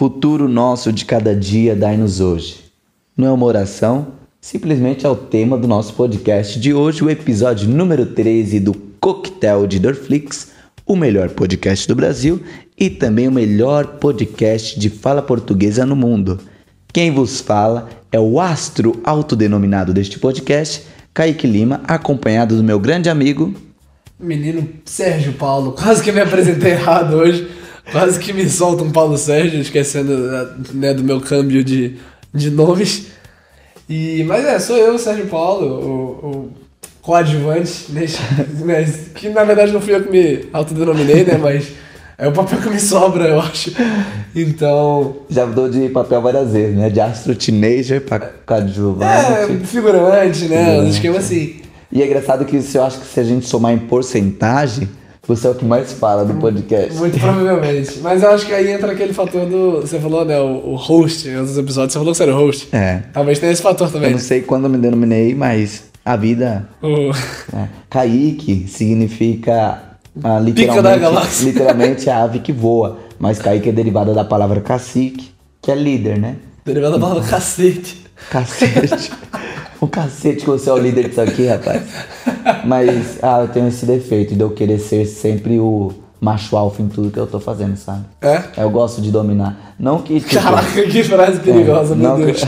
Futuro nosso de cada dia, dai-nos hoje. Não é uma oração, simplesmente é o tema do nosso podcast de hoje, o episódio número 13 do Coquetel de Dorflix, o melhor podcast do Brasil e também o melhor podcast de fala portuguesa no mundo. Quem vos fala é o astro autodenominado deste podcast, Kaique Lima, acompanhado do meu grande amigo. Menino Sérgio Paulo, quase que me apresentei errado hoje. Quase que me solta um Paulo Sérgio, esquecendo né, do meu câmbio de, de nomes. E, mas é, sou eu, Sérgio Paulo, o, o coadjuvante, neste, né, que na verdade não fui eu que me autodenominei, né? Mas é o papel que me sobra, eu acho. Então. Já mudou de papel várias vezes, né? De astro teenager pra coadjuvante. É, figurante, né? Figurante. Um esquema assim. E é engraçado que eu acho que se a gente somar em porcentagem, você é o que mais fala do podcast. Muito provavelmente. Mas eu acho que aí entra aquele fator do. Você falou, né? O, o host em outros episódios. Você falou que você era o host. É. Talvez tenha esse fator também. Eu não sei quando eu me denominei, mas a vida. Uh. É. Kaique significa. Ah, literalmente, literalmente a ave que voa. Mas Kaique é derivada da palavra cacique, que é líder, né? Derivada da palavra cacete. Cacete. o cacete que você é o líder disso aqui, rapaz. Mas, ah, eu tenho esse defeito de eu querer ser sempre o macho alfa em tudo que eu tô fazendo, sabe? É? Eu gosto de dominar. Não que. Tipo, Caraca, que frase perigosa, é, meu Deus.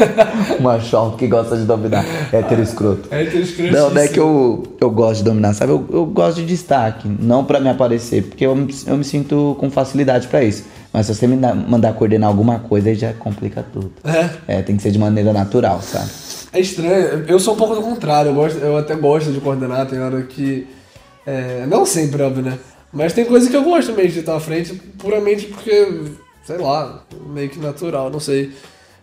o macho alfa que gosta de dominar. Hétero escroto. Hétero escroto. Não, não é que eu, eu gosto de dominar, sabe? Eu, eu gosto de destaque, não pra me aparecer, porque eu, eu me sinto com facilidade pra isso. Mas se você me mandar coordenar alguma coisa, aí já complica tudo. É? É, tem que ser de maneira natural, sabe? É estranho. Eu sou um pouco do contrário. Eu, gosto, eu até gosto de coordenar. Tem hora que. É, não sempre, óbvio, né? Mas tem coisa que eu gosto mesmo de estar à frente, puramente porque, sei lá, meio que natural, não sei.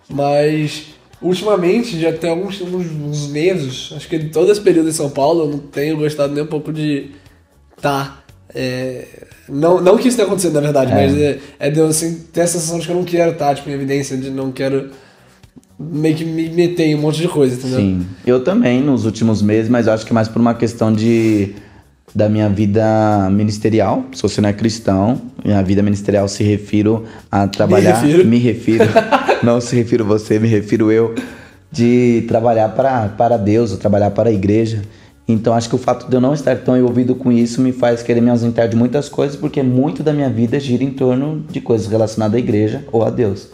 Mas, ultimamente, já tem alguns, uns meses, acho que todo esse período em São Paulo, eu não tenho gostado nem um pouco de estar. Tá, é, não, não que isso tenha acontecido, na verdade, é. mas é, é de eu assim, ter a sensação de que eu não quero estar, tipo, em evidência, de não quero meio que me meter em um monte de coisa, entendeu? Sim, eu também nos últimos meses, mas eu acho que mais por uma questão de da minha vida ministerial. Se você não é cristão, minha vida ministerial se refiro a trabalhar. Me refiro. Me refiro não se refiro você, me refiro eu de trabalhar para, para Deus, ou trabalhar para a igreja. Então acho que o fato de eu não estar tão envolvido com isso me faz querer me ausentar de muitas coisas, porque muito da minha vida gira em torno de coisas relacionadas à igreja ou a Deus.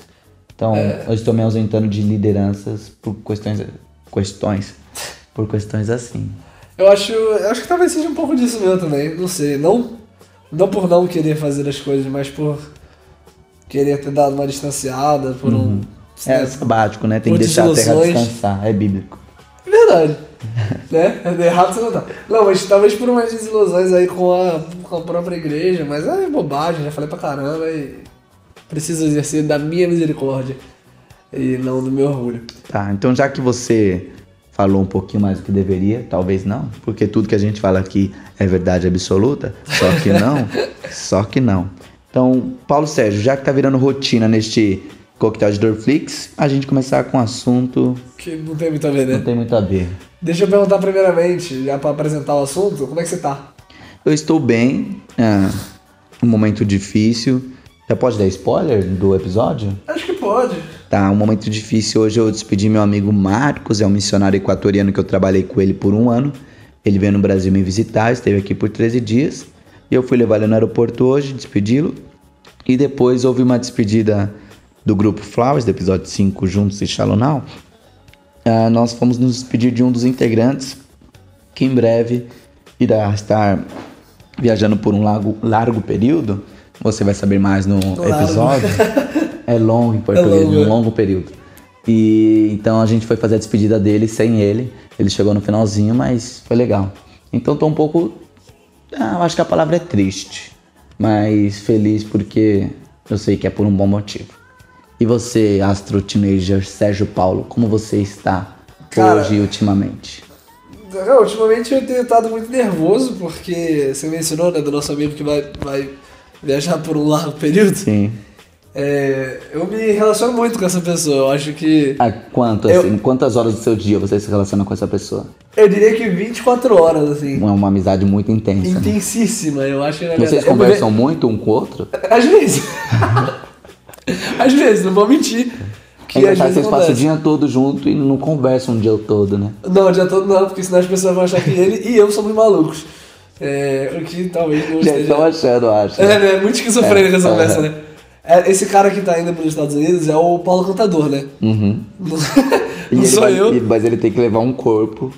Então, é... eu estou me ausentando de lideranças por questões, questões, por questões assim. Eu acho, eu acho que talvez seja um pouco disso mesmo também, não sei, não, não por não querer fazer as coisas, mas por querer ter dado uma distanciada, por uhum. um... É né, sabático, né? Tem que deixar a terra descansar, é bíblico. Verdade. Né? É errado você não tá. Não, mas talvez por umas desilusões aí com a, com a própria igreja, mas é bobagem, já falei pra caramba e preciso exercer da minha misericórdia e não do meu orgulho. Tá, então já que você falou um pouquinho mais do que deveria, talvez não, porque tudo que a gente fala aqui é verdade absoluta, só que não, só que não. Então, Paulo Sérgio, já que tá virando rotina neste coquetel de Dorflix, a gente começar com um assunto que não tem muito a ver, né? Não tem muito a ver. Deixa eu perguntar primeiramente, já para apresentar o assunto, como é que você tá? Eu estou bem, é um momento difícil, já pode dar spoiler do episódio? Acho que pode. Tá, um momento difícil hoje eu despedi meu amigo Marcos, é um missionário equatoriano que eu trabalhei com ele por um ano. Ele veio no Brasil me visitar, esteve aqui por 13 dias. E eu fui levar ele no aeroporto hoje, despedi-lo. E depois houve uma despedida do grupo Flowers, do episódio 5, Juntos e Shalom Now. Uh, nós fomos nos despedir de um dos integrantes, que em breve irá estar viajando por um largo, largo período você vai saber mais no episódio. é longo em português, é longo. um longo período. E então a gente foi fazer a despedida dele sem ele. Ele chegou no finalzinho, mas foi legal. Então tô um pouco. Ah, eu acho que a palavra é triste. Mas feliz porque eu sei que é por um bom motivo. E você, Astro Teenager Sérgio Paulo, como você está Cara, hoje ultimamente? ultimamente eu tenho estado muito nervoso porque você mencionou, né, do nosso amigo que vai, vai viajar por um largo período. Sim. É, eu me relaciono muito com essa pessoa. Eu acho que. Há quanto, eu, assim, quantas horas do seu dia você se relaciona com essa pessoa? Eu diria que 24 horas, assim. É uma amizade muito intensa. Intensíssima, né? eu acho que Vocês conversam muito um com o outro? Às vezes. Às vezes, não vou mentir. Que É engraçado que vocês passam o dia todo junto e não conversam o dia todo, né? Não, o dia todo não, porque senão as pessoas vão achar que ele e eu somos malucos. É, o que talvez não Já esteja... estão achando, acho. É, né? Muito esquizofrênica essa É, conversa, é. né? É, esse cara que tá indo para os Estados Unidos é o Paulo Cantador, né? Uhum. Não, sou vai- eu. Mas ele tem que levar um corpo.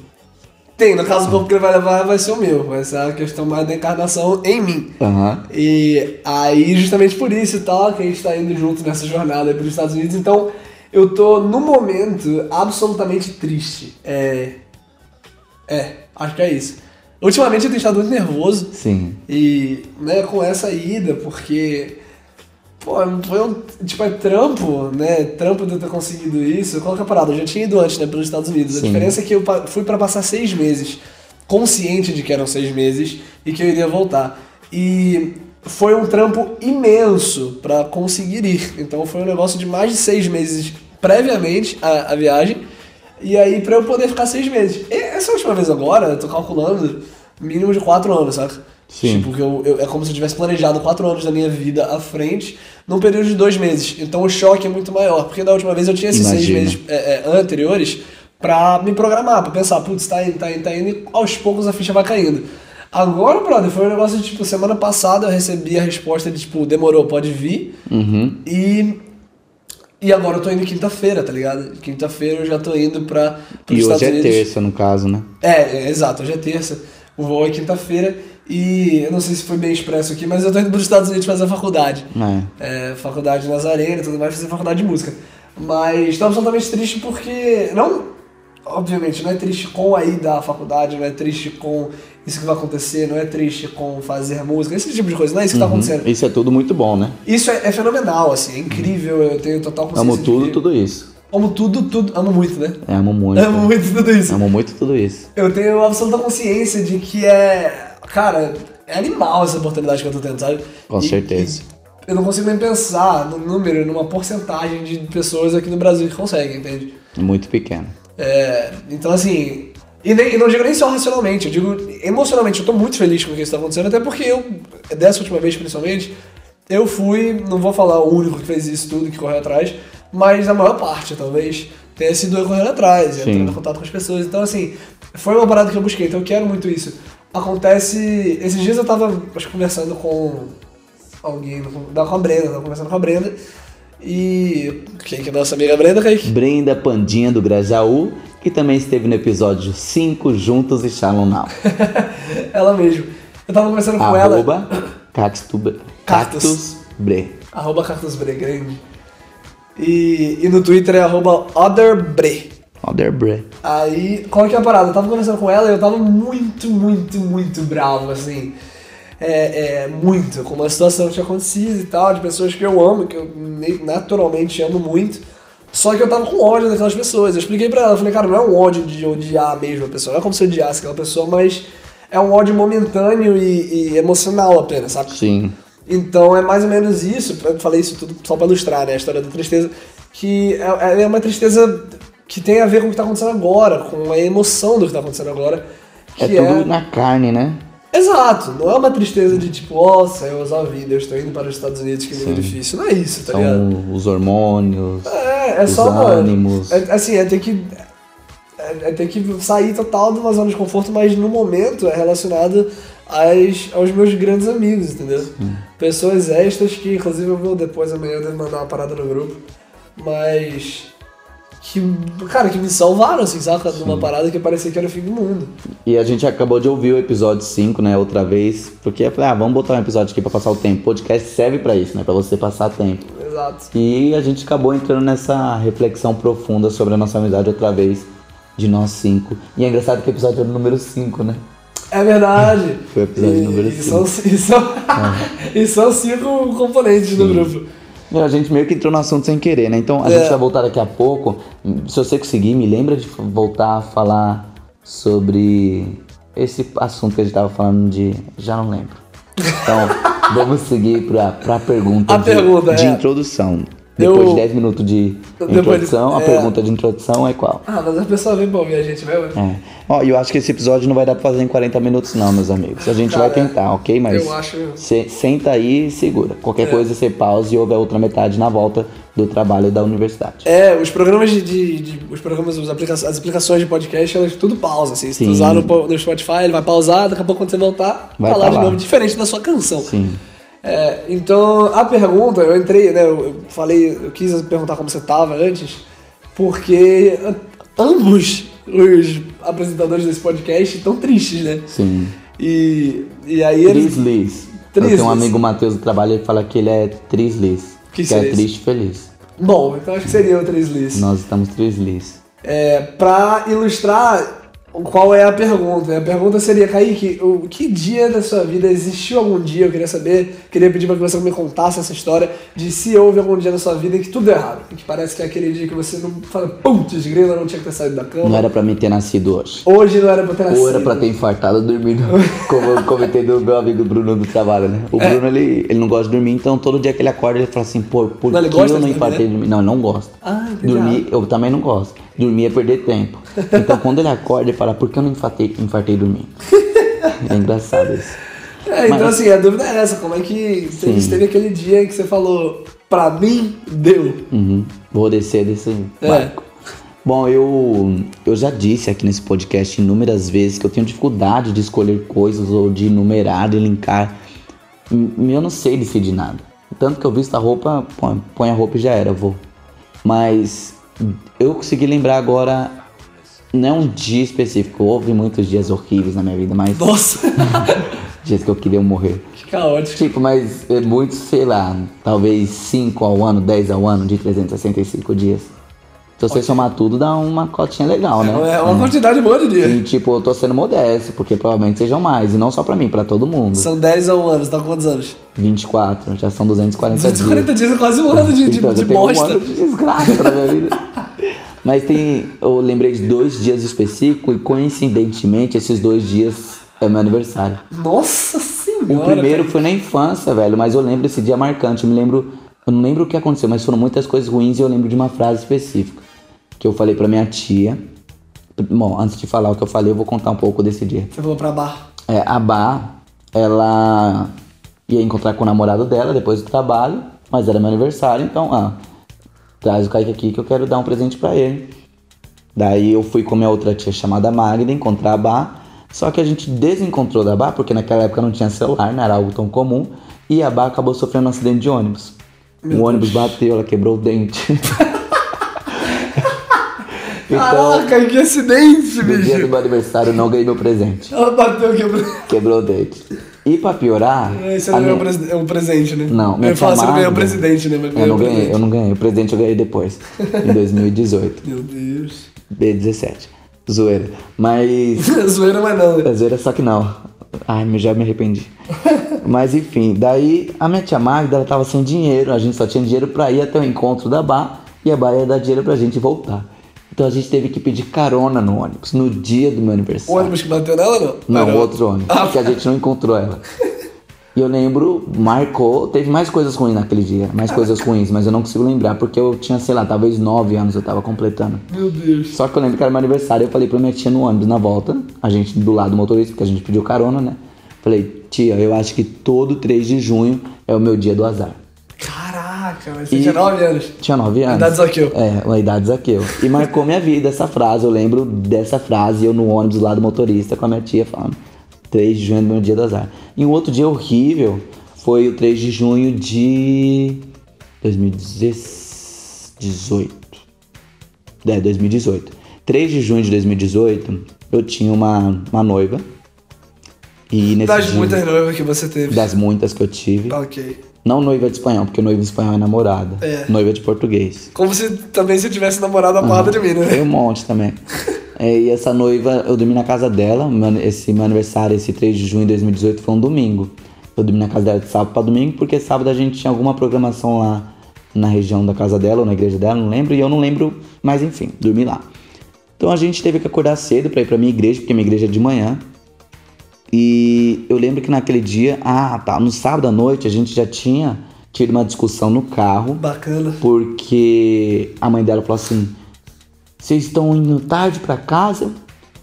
Tem, no caso, o corpo que ele vai levar vai ser o meu. Vai ser a questão mais da encarnação em mim. Aham. E aí, justamente por isso e tal, que a gente tá indo junto nessa jornada aí pelos Estados Unidos. Então, eu tô, no momento, absolutamente triste. É. É, acho que é isso. Ultimamente eu tenho estado muito nervoso. Sim. E, né, com essa ida, porque. Pô, foi um. Tipo, é trampo, né? Trampo de eu ter conseguido isso. Qual que é a parada? Eu já tinha ido antes, né, pelos Estados Unidos. A Sim. diferença é que eu fui pra passar seis meses, consciente de que eram seis meses e que eu iria voltar. E foi um trampo imenso pra conseguir ir. Então foi um negócio de mais de seis meses previamente a, a viagem. E aí, pra eu poder ficar seis meses. E essa última vez agora, eu tô calculando mínimo de quatro anos, saca? Sim. Tipo, que eu, eu- é como se eu tivesse planejado quatro anos da minha vida à frente num período de dois meses. Então o choque é muito maior. Porque da última vez eu tinha esses seis Imagino. meses é, é, anteriores pra me programar, pra pensar, putz, tá indo, tá indo, tá indo, e aos poucos a ficha vai caindo. Agora, brother, foi um negócio de, tipo, semana passada eu recebi a resposta de, tipo, demorou, pode vir. Uhum. E. E agora eu tô indo quinta-feira, tá ligado? Quinta-feira eu já tô indo pra. pros E Estados hoje é Unidos. terça, no caso, né? É, é, exato, hoje é terça. O voo é quinta-feira. E eu não sei se foi bem expresso aqui, mas eu tô indo para os Estados Unidos fazer a faculdade. É. É, faculdade Nazarena e tudo mais, fazer faculdade de música. Mas tô absolutamente triste porque. Não. Obviamente, não é triste com a ida da faculdade, não é triste com isso que vai acontecer, não é triste com fazer música, esse tipo de coisa, não é isso que tá acontecendo. Isso é tudo muito bom, né? Isso é, é fenomenal, assim, é incrível, eu tenho total consciência. Amo tudo, tudo isso. Amo tudo, tudo. Amo muito, né? É, amo muito. Amo muito tudo isso. Amo muito tudo isso. Eu tenho absoluta consciência de que é. Cara, é animal essa oportunidade que eu tô tendo, sabe? Com E- certeza. e eu não consigo nem pensar no número, numa porcentagem de pessoas aqui no Brasil que conseguem, entende? Muito pequeno. É, então, assim. E, nem, e não digo nem só racionalmente, eu digo emocionalmente. Eu tô muito feliz com o que está acontecendo, até porque eu, dessa última vez principalmente, eu fui, não vou falar o único que fez isso tudo, que correu atrás, mas a maior parte, talvez, tenha sido eu correndo atrás, Sim. entrando em contato com as pessoas. Então, assim, foi uma parada que eu busquei, então eu quero muito isso. Acontece. Esses dias eu tava, acho conversando com alguém, com com a Brenda, tava conversando com a Brenda. E. Quem que é nossa amiga Brenda, Kaique? Brenda Pandinha do Grajaú, que também esteve no episódio 5 Juntos e Shalom Now. ela mesmo. Eu tava conversando com ela. Arroba Cactus, Cactus. Cactus Bre. Arroba Cartusbre grande. E, e no Twitter é arroba otherbre. Bre. Aí, qual que é a parada? Eu tava conversando com ela e eu tava muito, muito, muito bravo, assim. É, é, muito, com uma situação que tinha acontecido e tal, de pessoas que eu amo, que eu naturalmente amo muito. Só que eu tava com ódio daquelas pessoas. Eu expliquei pra ela, eu falei, cara, não é um ódio de odiar mesmo a pessoa, não é como se eu odiasse aquela pessoa, mas é um ódio momentâneo e, e emocional apenas, sabe? Sim. Então é mais ou menos isso, eu falei isso tudo só pra ilustrar, né, a história da tristeza, que é, é uma tristeza que tem a ver com o que tá acontecendo agora, com a emoção do que tá acontecendo agora. Que É tudo na carne, né? Exato, não é uma tristeza de tipo, ó, Deus, ó vida, eu estou indo para os Estados Unidos, que nível Sim. difícil. Não é isso, tá ligado? São os hormônios. É, é os só, ânimos. É, assim, é ter que. É, é ter que sair total de uma zona de conforto, mas no momento é relacionado às, aos meus grandes amigos, entendeu? Pessoas extras que, inclusive, eu vou depois amanhã eu devo mandar uma parada no grupo, mas. Que, cara, que me salvaram, assim, saca? De uma parada que parecia que era o fim do mundo. E a gente acabou de ouvir o episódio 5, né, outra vez, porque eu falei, ah, vamos botar um episódio aqui pra passar o tempo. Podcast serve pra isso, né, pra você passar tempo. Exato. E a gente acabou entrando nessa reflexão profunda sobre a nossa amizade outra vez, de nós cinco. E é engraçado que o episódio era o número 5, né? É verdade. Foi o episódio E- número e cinco. são, e, são, e são cinco componentes do grupo. Meu, a gente meio que entrou no assunto sem querer, né? Então a É. gente vai voltar daqui a pouco. Se você conseguir, me lembra de voltar a falar sobre esse assunto que a gente tava falando de. Já não lembro. Então, vamos seguir pra, pra pergunta, A de, pergunta, de é. introdução. Depois Eu- de 10 minutos de introdução, a é. pergunta de introdução é qual? Ah, mas a pessoa vem ouvir a gente mesmo. É. Ó, eu acho que esse episódio não vai dar pra fazer em 40 minutos, não, meus amigos. A gente Cara, vai tentar, ok? Mas eu acho- cê senta aí e segura. Qualquer coisa você pausa e ouve a outra metade na volta do trabalho da universidade. É, os programas de. de- de- os programas, os aplica as aplicações de podcast, elas tudo pausa, assim. Se tu Sim. usar no, no Spotify, ele vai pausar, daqui a pouco quando você voltar, Vai falar tá de novo, diferente da sua canção. Sim. É, então, a pergunta, eu entrei, né? Eu falei, eu quis perguntar como você tava antes, porque ambos os apresentadores desse podcast estão tristes, né? Sim. E, e aí eles. Trislis. Eu tenho um amigo Matheus do trabalho que fala que ele é trislis. Que Que, é triste e feliz. Bom, então acho que seria o Trislis. Nós estamos trislis. É, pra ilustrar qual é a pergunta. A pergunta seria, Kaique, o que dia da sua vida existiu algum dia? Eu queria saber, queria pedir pra que você me contasse essa história de se houve algum dia na sua vida em que tudo deu errado. Que parece que é aquele dia que você não fala, putz, grila, não tinha que ter saído da cama. Não era pra mim ter nascido hoje. Hoje não era pra ter nascido. Ou era pra ter infartado dormindo, como eu comentei do meu amigo Bruno do trabalho, né? O É. Bruno, ele, ele não gosta de dormir, então todo dia que ele acorda, ele fala assim, pô, por Não, que eu não de dormir, infartei né? Não, não gosta. Ah, entendi Dormir, eu também não gosto. Dormir é perder tempo. Então quando ele acorda, ele fala, por que eu não infartei, infartei dormindo? É engraçado isso. É, então Mas- assim, a dúvida é essa, como é que Sim. teve, teve aquele dia em que você falou, pra mim, deu. Uhum. Vou descer desse É. barco. Bom, eu, eu já disse aqui nesse podcast inúmeras vezes que eu tenho dificuldade de escolher coisas ou de enumerar e linkar. Hum, Eu não sei decidir nada. Tanto que eu visto a roupa, põe, põe a roupa e já era, vou. Mas eu consegui lembrar agora, não é um dia específico. Houve muitos dias horríveis na minha vida, mas Nossa, dias que eu queria morrer. que caótico. Tipo, mas é muito, sei lá, talvez 5 ao ano, 10 ao ano, de 365 dias. Se você somar tudo, dá uma cotinha legal, né? É uma quantidade boa de dia. E tipo, eu tô sendo modesto, porque provavelmente sejam mais. E não só pra mim, pra todo mundo. São 10 a 1 ano, você tá com quantos anos? 24, já são 240, 240 dias. dias é quase um ano de, de, Então, de eu tenho um bosta. ano de desgraça na minha vida. Mas tem. Eu lembrei de dois dias específicos e coincidentemente esses dois dias é meu aniversário. Nossa senhora. O primeiro foi na infância, velho, mas eu lembro esse dia marcante. Eu me lembro. Eu não lembro o que aconteceu, mas foram muitas coisas ruins e eu lembro de uma frase específica. Que eu falei pra minha tia. Bom, antes de falar o que eu falei, eu vou contar um pouco desse dia. Você falou pra bar. É, a Bá, ela ia encontrar com o namorado dela depois do trabalho, mas era meu aniversário, então, ah, traz o Kaique aqui que eu quero dar um presente pra ele. Daí eu fui com minha outra tia chamada Magda encontrar a Bá, só que a gente desencontrou da Bá, porque naquela época não tinha celular, não era algo tão comum, e a Bá acabou sofrendo um acidente de ônibus. o ônibus bateu, ela quebrou o dente. então, Caraca, que acidente, no dia do bicho. meu aniversário eu não ganhei meu presente. Ela bateu quebrou. Quebrou o dente. E pra piorar. Esse a não ganhou minha- pres- é presente, né? Não, Eu ia falar, tia você não ganhou Magda- presidente, né? Mas Eu não ganhei, eu não ganhei. O presente eu ganhei depois, em 2018, Meu Deus. B17. Zoeira. Mas. Zoeira, mas não. né? É zoeira, só que não. Ai, eu já me arrependi. Mas enfim, daí a minha tia Magda, ela tava sem dinheiro, a gente só tinha dinheiro pra ir até o encontro da Bá e a Bá ia dar dinheiro pra gente voltar. Então a gente teve que pedir carona no ônibus, no dia do meu O aniversário. ônibus que bateu nela, não? Não, Era- outro ônibus, Ah, que a gente não encontrou ela. E eu lembro, marcou, teve mais coisas ruins naquele dia, mais coisas ruins, mas eu não consigo lembrar, porque eu tinha, sei lá, talvez nove anos eu tava completando. Meu Deus. Só que eu lembro que era meu aniversário, eu falei pra minha tia no ônibus na volta, a gente do lado do motorista, porque a gente pediu carona, né? Falei, tia, eu acho que todo 3 de junho é o meu dia do azar. Caraca, mas você E- tinha 9 anos. Tinha 9 anos. Idade Zaqueu. É, uma idade Zaqueu. E marcou minha vida essa frase. Eu lembro dessa frase, eu no ônibus lá do motorista com a minha tia falando 3 de junho é meu dia do azar. E um outro dia horrível foi o 3 de junho de 2018. É, 2018. 3 de junho de 2018, eu tinha uma, uma noiva. E nesse Das dia, muitas noivas que você teve. das muitas que eu tive. Ok. Não noiva de espanhol, porque noiva de espanhol é namorada. É. Noiva de português. Como se também se tivesse namorado a porrada de mim, né? Tem um monte também. É, e essa noiva, eu dormi na casa dela. Esse meu aniversário, esse 3 de junho de 2018, foi um domingo. Eu dormi na casa dela de sábado pra domingo, porque sábado a gente tinha alguma programação lá na região da casa dela, ou na igreja dela, não lembro. E eu não lembro, mas enfim, dormi lá. Então a gente teve que acordar cedo pra ir pra minha igreja, porque minha igreja é de manhã. E eu lembro que naquele dia, ah, tá, no sábado à noite a gente já tinha tido uma discussão no carro. Bacana. Porque a mãe dela falou assim: Vocês estão indo tarde pra casa,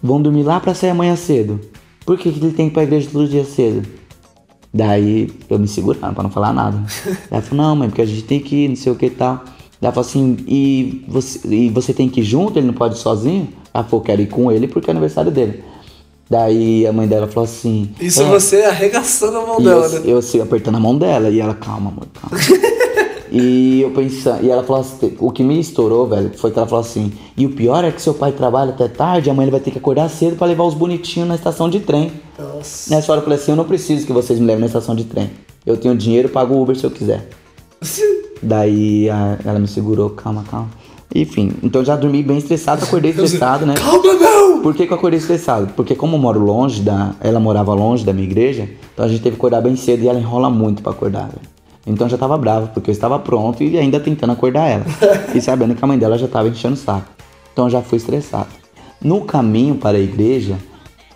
vão dormir lá pra sair amanhã cedo. Por que, que ele tem que ir pra igreja todo dia cedo? Daí eu me segurando pra não falar nada. Ela falou: Não, mãe, porque a gente tem que ir, não sei o que e tal. Ela falou assim: e você, e você tem que ir junto? Ele não pode ir sozinho? Ela falou: Quero ir com ele porque é aniversário dele. Daí a mãe dela falou assim: Isso "É, você arregaçando a mão dela, eu, né? eu assim, apertando a mão dela. E ela, calma, amor, calma. e eu pensando, e ela falou assim, o que me estourou, velho, foi que ela falou assim, e o pior é que seu pai trabalha até tarde, amanhã ele vai ter que acordar cedo pra levar os bonitinhos na estação de trem. Nossa. Nessa hora eu falei assim, eu não preciso que vocês me levem na estação de trem. Eu tenho dinheiro, pago o Uber se eu quiser. Daí a- ela me segurou, calma, calma. Enfim, então já dormi bem estressado, acordei estressado, né? Calma, não! Por que, que eu acordei estressado? Porque como eu moro longe da. Ela morava longe da minha igreja, então a gente teve que acordar bem cedo e ela enrola muito pra acordar, velho. Então eu já tava bravo, porque eu estava pronto e ainda tentando acordar ela. e sabendo que a mãe dela já tava enchendo o saco. Então eu já fui estressado. No caminho para a igreja,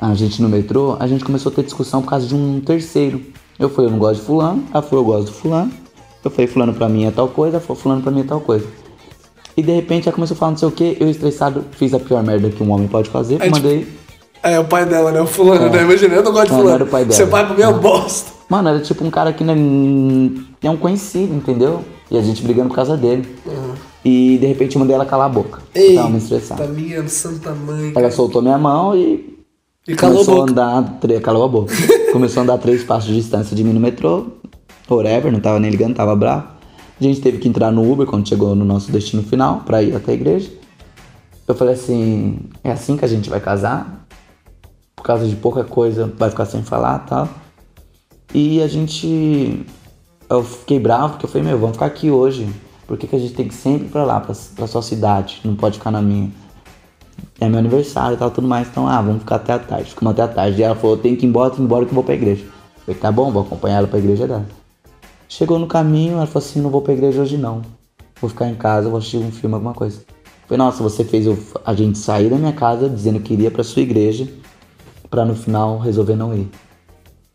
a gente no metrô, a gente começou a ter discussão por causa de um terceiro. Eu falei, eu não gosto de fulano, ela falou, eu gosto do fulano. Eu falei, fulano pra mim é tal coisa, ela falou, fulano pra mim é tal coisa. E de repente ela começou a falar não sei o que, eu estressado fiz a pior merda que um homem pode fazer, Aí, mandei. É, o pai dela, né? O fulano, né? Imagina, eu não gosto de Não, não fulano. era o pai dela. Seu pai pra mim é um bosta. Mano, era tipo um cara que não é, é um conhecido, entendeu? E a gente brigando por causa dele. E de repente eu mandei ela calar a boca. Ei, Tava me estressado. minha santa mãe. Ela soltou minha mão e. E calou a começou boca. a andar. tre- Calou a boca. começou a andar três passos de distância de mim no metrô. Whatever, não tava nem ligando, tava bravo. A gente teve que entrar no Uber quando chegou no nosso destino final pra ir até a igreja. Eu falei assim: é assim que a gente vai casar? Por causa de pouca coisa, vai ficar sem falar tal. E a gente. Eu fiquei bravo porque eu falei: meu, vamos ficar aqui hoje. Por que, que a gente tem que sempre ir pra lá, pra, sua cidade? Não pode ficar na minha é meu aniversário e tal, tudo mais. Então, ah, vamos ficar até a tarde. Ficamos até a tarde. E ela falou, tem que ir embora, que ir embora que eu vou pra igreja. Eu falei, tá bom, vou acompanhar ela pra igreja dela. Chegou no caminho, ela falou assim, não vou pra igreja hoje não. Vou ficar em casa, vou assistir um filme, alguma coisa. Eu falei, nossa, você fez eu- a gente sair da minha casa dizendo que iria pra sua igreja, pra no final resolver não ir.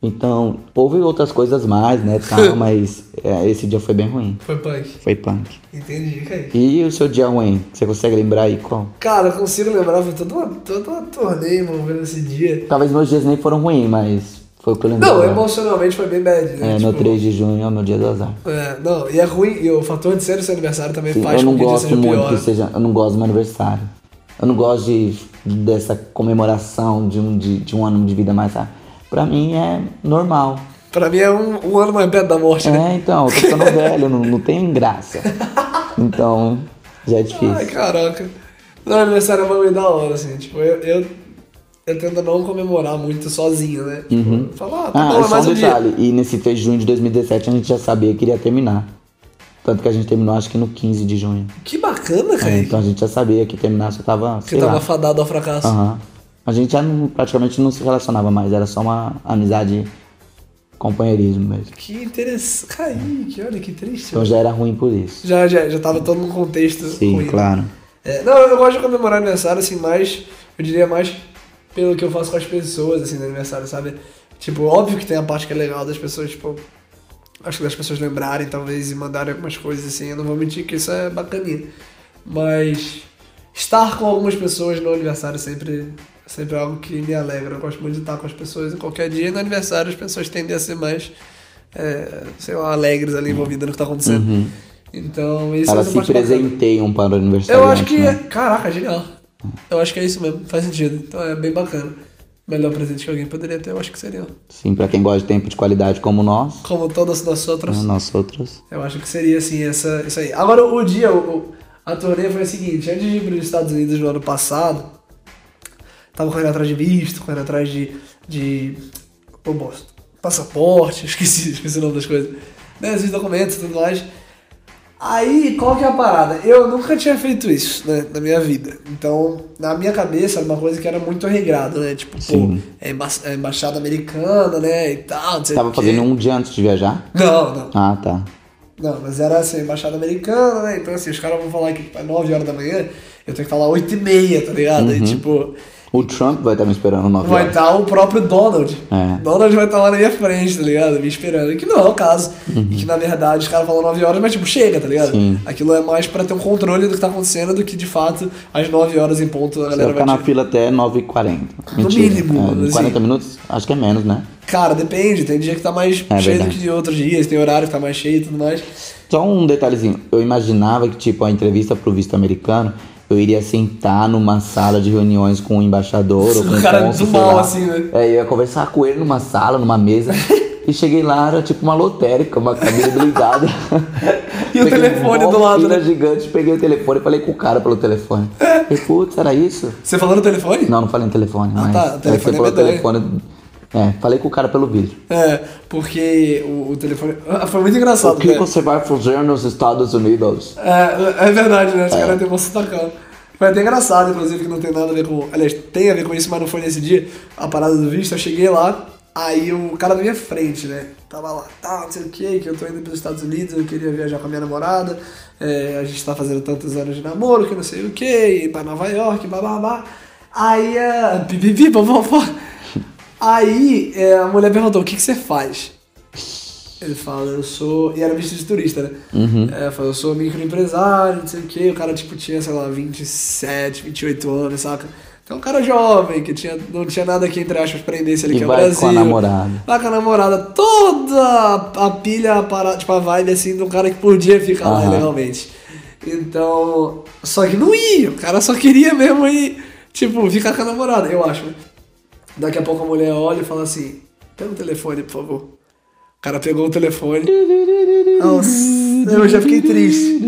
Então, houve outras coisas mais, né, tal, mas é, esse dia foi bem ruim. Foi punk. Foi punk. Entendi, cara. E o seu dia ruim? Você consegue lembrar aí qual? Cara, eu consigo lembrar, foi toda uma, toda uma torneio envolvendo esse dia. Talvez meus dias nem foram ruins, mas foi o que eu. Não, agora. emocionalmente foi bem bad, né? É, Tipo, no 3 de junho é o meu dia do azar. É, não, e é ruim, e o fator de ser o seu aniversário também Sim, faz eu não com que gosto seja muito pior. que seja. Eu não gosto do meu aniversário. Eu não gosto de, dessa comemoração de um, de, de um ano de vida mais. sabe? Pra mim é normal. Pra mim é um, um ano mais perto da morte, né? É, então, eu tô ficando velho, não, não tem graça. Então, já é difícil. Ai, caraca. Não, aniversário é uma coisa da hora, assim. Tipo, eu, eu, eu tento não comemorar muito sozinho, né? Tipo, falar, ah, tá Ah, bom, é é só mais um um dia. detalhe. E nesse 3 de junho de 2017 a gente já sabia que iria terminar. Tanto que a gente terminou acho que no 15 de junho. Que bacana, cara. É, então a gente já sabia que terminar só tava. que tava lá. fadado ao fracasso. Aham. A gente já não- praticamente não se relacionava mais, era só uma amizade, companheirismo mesmo. Que interessante. Kaique, olha que triste. Então já era ruim por isso. Já, já, já tava todo num contexto Sim, ruim. claro. É, não, eu gosto de comemorar aniversário, assim, mais, eu diria mais pelo que eu faço com as pessoas, assim, no aniversário, sabe? Tipo, óbvio que tem a parte que é legal das pessoas, tipo, acho que das pessoas lembrarem, talvez, e mandarem algumas coisas, assim, eu não vou mentir que isso é bacaninha. Mas estar com algumas pessoas no aniversário sempre, sempre é algo que me alegra. Eu gosto muito de estar com as pessoas em qualquer dia, e no aniversário as pessoas tendem a ser mais, é, sei lá, alegres ali envolvidas no que tá acontecendo. Então, isso Elas é se presenteiam para o aniversário. Eu acho que. Né? é- Caraca, genial. Eu acho que é isso mesmo, faz sentido. Então é bem bacana. Melhor presente que alguém poderia ter, eu acho que seria. Sim, pra quem gosta de tempo de qualidade como nós, Como todas nós outras, né, nós outros. eu acho que seria assim, essa, isso aí. Agora, o dia, o, o- a turnê foi o seguinte: antes de ir para os Estados Unidos no ano passado, tava correndo atrás de visto, correndo atrás de. de pô, bosta, passaporte, esqueci, esqueci o nome das coisas. Né, esses documentos e tudo mais. Aí, qual que é a parada? Eu nunca tinha feito isso, né, na minha vida. Então, na minha cabeça, era uma coisa que era muito regrada, né? Tipo, pô, Sim. é, emba é embaixada americana, né, e tal, não sei Tava fazendo um dia antes de viajar? Não, não. Ah, tá. Não, mas era assim, embaixada americana, né? Então, assim, os caras vão falar que tipo, é 9 horas da manhã, eu tenho que falar 8 e meia, tá ligado? Uhum. E, tipo, O Trump vai estar me esperando 9 Vai horas. estar o próprio Donald. É. Donald vai estar lá na minha frente, tá ligado? Me esperando. Que não é o caso. E que na verdade os caras falam 9 horas, mas tipo, chega, tá ligado? Sim. Aquilo é mais pra ter um controle do que tá acontecendo do que de fato às 9 horas em ponto a Você vai galera ficar vai na fila até 9h40. No mínimo, É, assim. 40 minutos? Acho que é menos, né? Cara, depende. Tem dia que tá mais É cheio do verdade. que outros dias, tem horário que tá mais cheio e tudo mais. Só um detalhezinho. Eu imaginava que, tipo, a entrevista pro visto americano, eu iria sentar numa sala de reuniões com o embaixador ou com O o cara do sei mal, lá. assim, né? É, eu ia conversar com ele numa sala, numa mesa. e cheguei lá, era tipo uma lotérica, uma cabine blindada. E o telefone do lado, né? gigante, peguei o telefone e falei com o cara pelo telefone. E, putz, era isso? Você falou no telefone? Não, não falei no telefone, mas... tá, o aí telefone você é falou medonho. telefone... É, falei com o cara pelo vídeo. É, porque o, o telefone. Ah, Foi muito engraçado, O que né? você vai fazer nos Estados Unidos? É, é verdade, né? Os caras têm uma sotacão. Foi até engraçado, inclusive, que não tem nada a ver com. Aliás, tem a ver com isso, mas não foi nesse dia. A parada do visto, eu cheguei lá, aí o cara na minha frente, né? Tava lá, tá, não sei o que, que eu tô indo pros Estados Unidos, eu queria viajar com a minha namorada, é, a gente tá fazendo tantos anos de namoro, que não sei o que, pra Nova York, bababá. Aí a. Pipipi, vovó. Aí é, a mulher perguntou: o que, que você faz? Ele fala, eu sou. E era visto de turista, né? É, fala, eu sou microempresário, não sei o quê. O cara, tipo, tinha, sei lá, 27, 28 anos, saca? Então, um cara jovem, que tinha, não tinha nada que, entre aspas, prendesse ali, E que é o Brasil. com a namorada. Vai com a namorada, toda a pilha, a parada, tipo, a vibe, assim, de um cara que podia ficar lá Aham. legalmente. Então, só que não ia, o cara só queria mesmo ir, tipo, ficar com a namorada, eu acho, né? Daqui a pouco a mulher olha e fala assim, pega o telefone, por favor. O cara pegou o telefone. Nossa, eu já fiquei triste.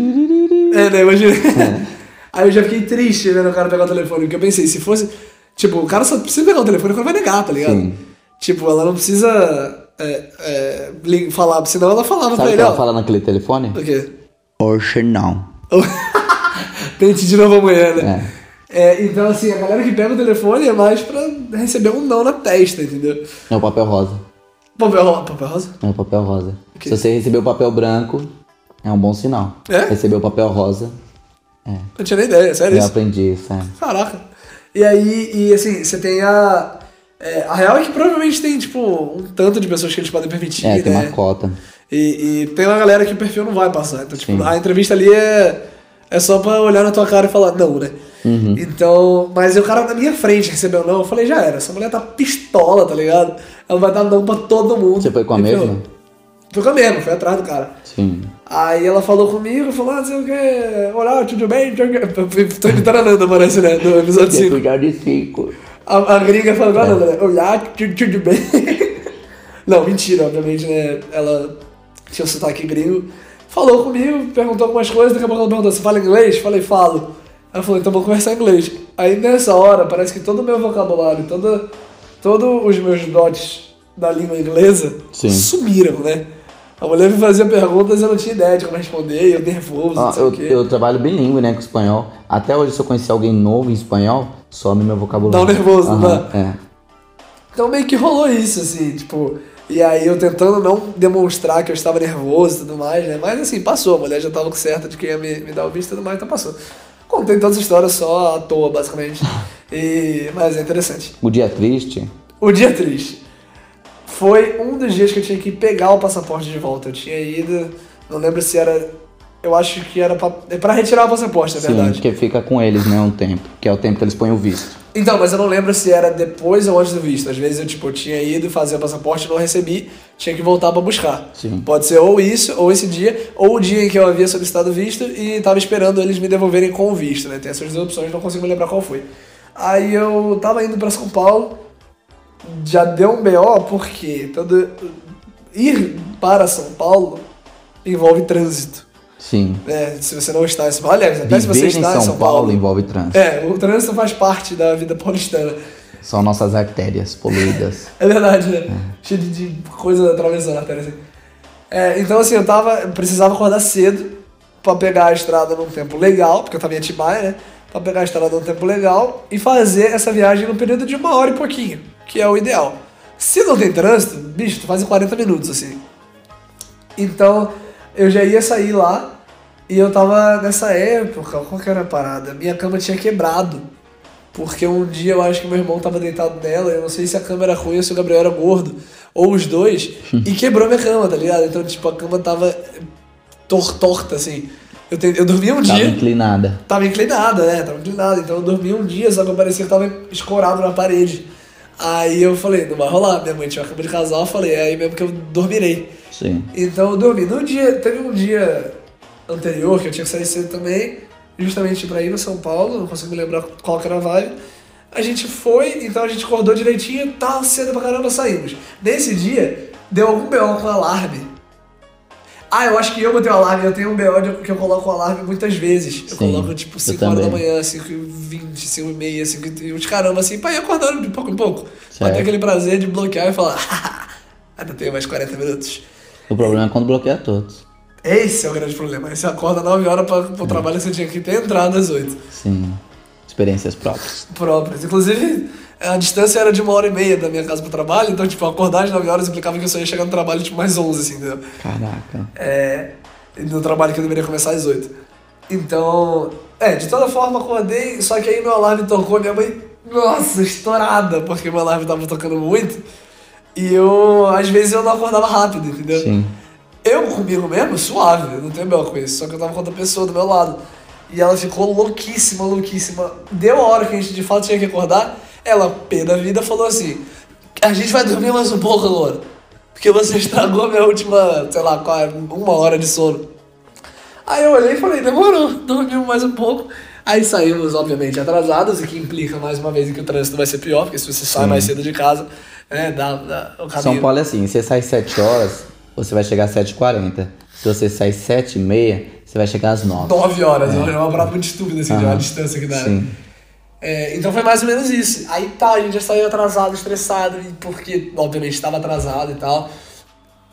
É, né? Imagina. Aí eu já fiquei triste vendo o cara pegar o telefone, porque eu pensei, se fosse. Tipo, o cara só precisa pegar o telefone, o cara vai negar, tá ligado? Sim. Tipo, ela não precisa é, é, falar, senão ela falava Sabe pra ele, que ela ó. fala naquele telefone? O quê? Hoje não. Tente de novo amanhã, né? É, então, assim, a galera que pega o telefone é mais pra receber um não na testa, entendeu? É o papel rosa. Papel, ro- papel rosa? É o papel rosa. Ok. Se você receber o papel branco, é um bom sinal. É? Receber o papel rosa, Não tinha nem ideia, sério eu isso? aprendi isso. É. Caraca. E aí, e assim, você tem a. é, a real é que provavelmente tem, tipo, um tanto de pessoas que eles podem permitir, É, tem né? uma cota. E, e tem uma galera que o perfil não vai passar. Então, tipo, Sim. a entrevista ali é, é só pra olhar na tua cara e falar não, né? Uhum. Então, mas o cara na minha frente recebeu não, eu falei, já era, essa mulher tá pistola, tá ligado? Ela vai dar não pra todo mundo. Você foi com a mesma? Foi com a mesma, foi atrás do cara. Sim. Aí ela falou comigo, falou, ah, não sei o que, olá, tudo bem? Tô imitando a Nanda, parece, né? Do episódio 5. Cuidar de cinco. A, a gringa falou, É. ah, Nanda, né? Olá, tudo, bem? Não, mentira, obviamente, né? Ela tinha um sotaque gringo. Falou comigo, perguntou algumas coisas, daqui a pouco ela perguntou, você fala inglês? Falei, falo. Ela falou, então vamos conversar em inglês. Aí nessa hora, parece que todo o meu vocabulário, toda, todos os meus dotes da língua inglesa Sim. sumiram, né? A mulher me fazia perguntas e eu não tinha ideia de como responder, eu nervoso, sei eu, eu trabalho bilíngue, né, com espanhol. Até hoje, se eu conhecer alguém novo em espanhol, some meu vocabulário. Dá um nervoso, Aham, dá? É. Então meio que rolou isso, assim, tipo. E aí eu tentando não demonstrar que eu estava nervoso e tudo mais, né? Mas assim, passou, a mulher já tava certa de que ia me, me dar o visto e tudo mais, então passou. Contei todas as histórias só à toa, basicamente. E, mas é interessante. O dia triste, O dia triste. Foi um dos dias que eu tinha que pegar o passaporte de volta. Eu tinha ido, não lembro se era. Eu acho que era pra, é pra retirar o passaporte, na sim, verdade. porque fica com eles, né, um tempo. Que é o tempo que eles põem o visto. Então, mas eu não lembro se era depois ou antes do visto. Às vezes eu, tipo, eu tinha ido fazer o passaporte, não recebi, tinha que voltar pra buscar. Sim. Pode ser ou isso, ou esse dia, ou o dia em que eu havia solicitado o visto e tava esperando eles me devolverem com o visto, né? Tem essas duas opções, não consigo me lembrar qual foi. Aí eu tava indo pra São Paulo, já deu um BO, porque todo... ir para São Paulo envolve trânsito. Sim. né? se você não está em São Paulo, aliás, até se você Viver em está São, em São Paulo, Paulo envolve trânsito. é, o trânsito faz parte da vida paulistana. São nossas artérias poluídas. É verdade, né? Cheio de, de coisa atravessando a artéria, assim. É, então, assim, eu tava. Eu precisava acordar cedo pra pegar a estrada num tempo legal, porque eu tava em Atibaia, né? Pra pegar a estrada num tempo legal e fazer essa viagem num período de uma hora e pouquinho, que é o ideal. Se não tem trânsito, bicho, tu faz em 40 minutos, assim. Então, eu já ia sair lá e eu tava nessa época, qual que era a parada? Minha cama tinha quebrado. Porque um dia eu acho que meu irmão tava deitado nela, eu não sei se a cama era ruim ou se o Gabriel era gordo, ou os dois, e quebrou minha cama, tá ligado? Então, tipo, a cama tava tor torta, assim. Eu, te, eu dormi um Tava dia. inclinada. Tava inclinada, né? Tava inclinada. Então eu dormi um dia, só que eu parecia que tava escorado na parede. Aí eu falei, não vai rolar. Minha mãe tinha uma cama de casal, eu falei, é aí mesmo que eu dormirei. Sim. Então eu dormi. No dia, teve um dia anterior que eu tinha que sair cedo também, justamente pra ir no São Paulo, não consigo me lembrar qual que era a vibe. A gente foi, então a gente acordou direitinho, tá cedo pra caramba, saímos. Nesse dia, deu algum BO com alarme. Ah, eu acho que eu botei o alarme, eu tenho um BO que eu coloco o alarme muitas vezes. Eu Sim, coloco tipo eu 5 horas da manhã, 5 e 20, 5 e meia, 5 e uns caramba assim, pra ir acordando de pouco em pouco. Pra Certo. ter aquele prazer de bloquear e falar, ainda tenho mais 40 minutos. O problema é quando bloqueia todos. Esse é o grande problema. Aí você acorda 9 horas para o trabalho você tinha que ter entrado às 8 Sim. Experiências próprias. próprias. Inclusive, a distância era de uma hora e meia da minha casa pro trabalho, então, tipo, acordar às 9 horas implicava que eu só ia chegar no trabalho, tipo, mais 11, assim, entendeu? Caraca. É, no trabalho que eu deveria começar às 8. Então, é, de toda forma acordei, só que aí meu alarme tocou, minha mãe, nossa, estourada, porque meu alarme tava tocando muito. E eu, às vezes, eu não acordava rápido, entendeu? Sim. Eu comigo mesmo, suave, eu não tenho B.O. com isso, só que eu tava com outra pessoa do meu lado. E ela ficou louquíssima, louquíssima. Deu a hora que a gente de fato tinha que acordar, ela, pé da vida, falou assim: A gente vai dormir mais um pouco agora. Porque você estragou a minha última, sei lá, é, uma hora de sono. Aí eu olhei e falei, demorou, dormimos mais um pouco. Aí saímos, obviamente, atrasados, o que implica mais uma vez que o trânsito vai ser pior, porque se você sai mais cedo de casa, né, o caminho. São Paulo é assim, você sai 7 horas, você vai chegar às 7h40. Se você sai 7h30, você vai chegar às 9 9 horas, é uma parada muito estúpida, assim, de uma distância que dá. Sim. É, então foi mais ou menos isso. Aí tá, a gente já saiu atrasado, estressado, porque obviamente estava atrasado e tal.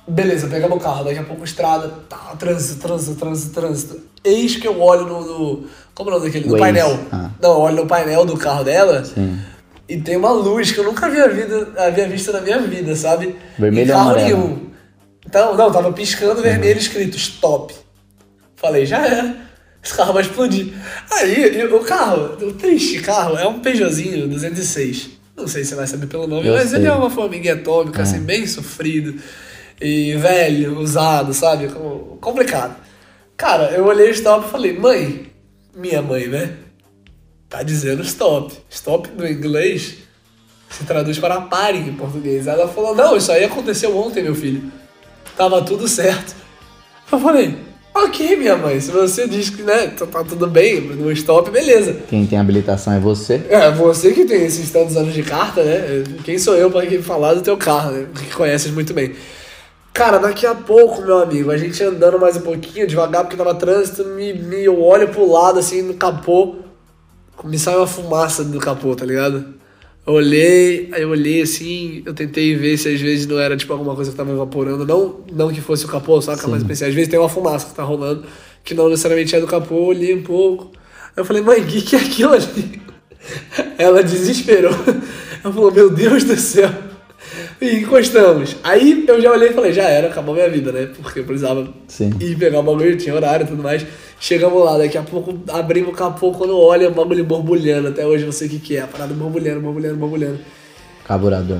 Beleza, pegamos o carro, daqui a pouco estrada, tá, trânsito, trânsito, trânsito, trânsito. Eis que eu olho no. no como é o nome daquele? No Waze. painel. Ah. Não, eu olho no painel do carro dela Sim. E tem uma luz que eu nunca havia, vida, havia visto na minha vida, sabe? Vermelho amarelo? nenhum. Então, não, tava piscando vermelho escrito stop. Falei, já era. Esse carro vai explodir. Aí, e o carro, o triste carro, é um Peugeotzinho 206. Não sei se você vai saber pelo nome, Eu mas sei. ele é uma formiguinha atômica, assim, bem sofrido. E velho, usado, sabe? Com- Complicado. Cara, eu olhei o stop e falei, mãe, minha mãe, né? Tá dizendo stop. Stop no inglês se traduz para pare em português. Aí ela falou, não, isso aí aconteceu ontem, meu filho. Tava tudo certo. Eu falei, ok, minha mãe, se você diz que né, tá, tá tudo bem, no stop, beleza. Quem tem habilitação é você. É, você que tem esses tantos anos de carta, né? Quem sou eu pra falar do teu carro, né? Que conheces muito bem. Cara, daqui a pouco, meu amigo, a gente andando mais um pouquinho, devagar, porque tava trânsito, me, me, eu olho pro lado, assim, no capô, me sai uma fumaça do capô, tá ligado? Eu olhei, aí eu olhei assim, eu tentei ver se às vezes não era tipo alguma coisa que tava evaporando, não, não que fosse o capô, saca? Mas pensei, às vezes tem uma fumaça que tá rolando, que não necessariamente é do capô, eu olhei um pouco. Aí eu falei, mãe, o que, que é aquilo ali? Ela desesperou. Ela falou, meu Deus do céu. E encostamos. Aí eu já olhei e falei, já era, acabou minha vida, né? Porque eu precisava Sim. ir pegar o bagulho, tinha horário e tudo mais. Chegamos lá, daqui a pouco abrimos o capô, quando olha o bagulho borbulhando. Até hoje eu não sei o que, que é, a parada borbulhando, borbulhando, borbulhando. Carburador.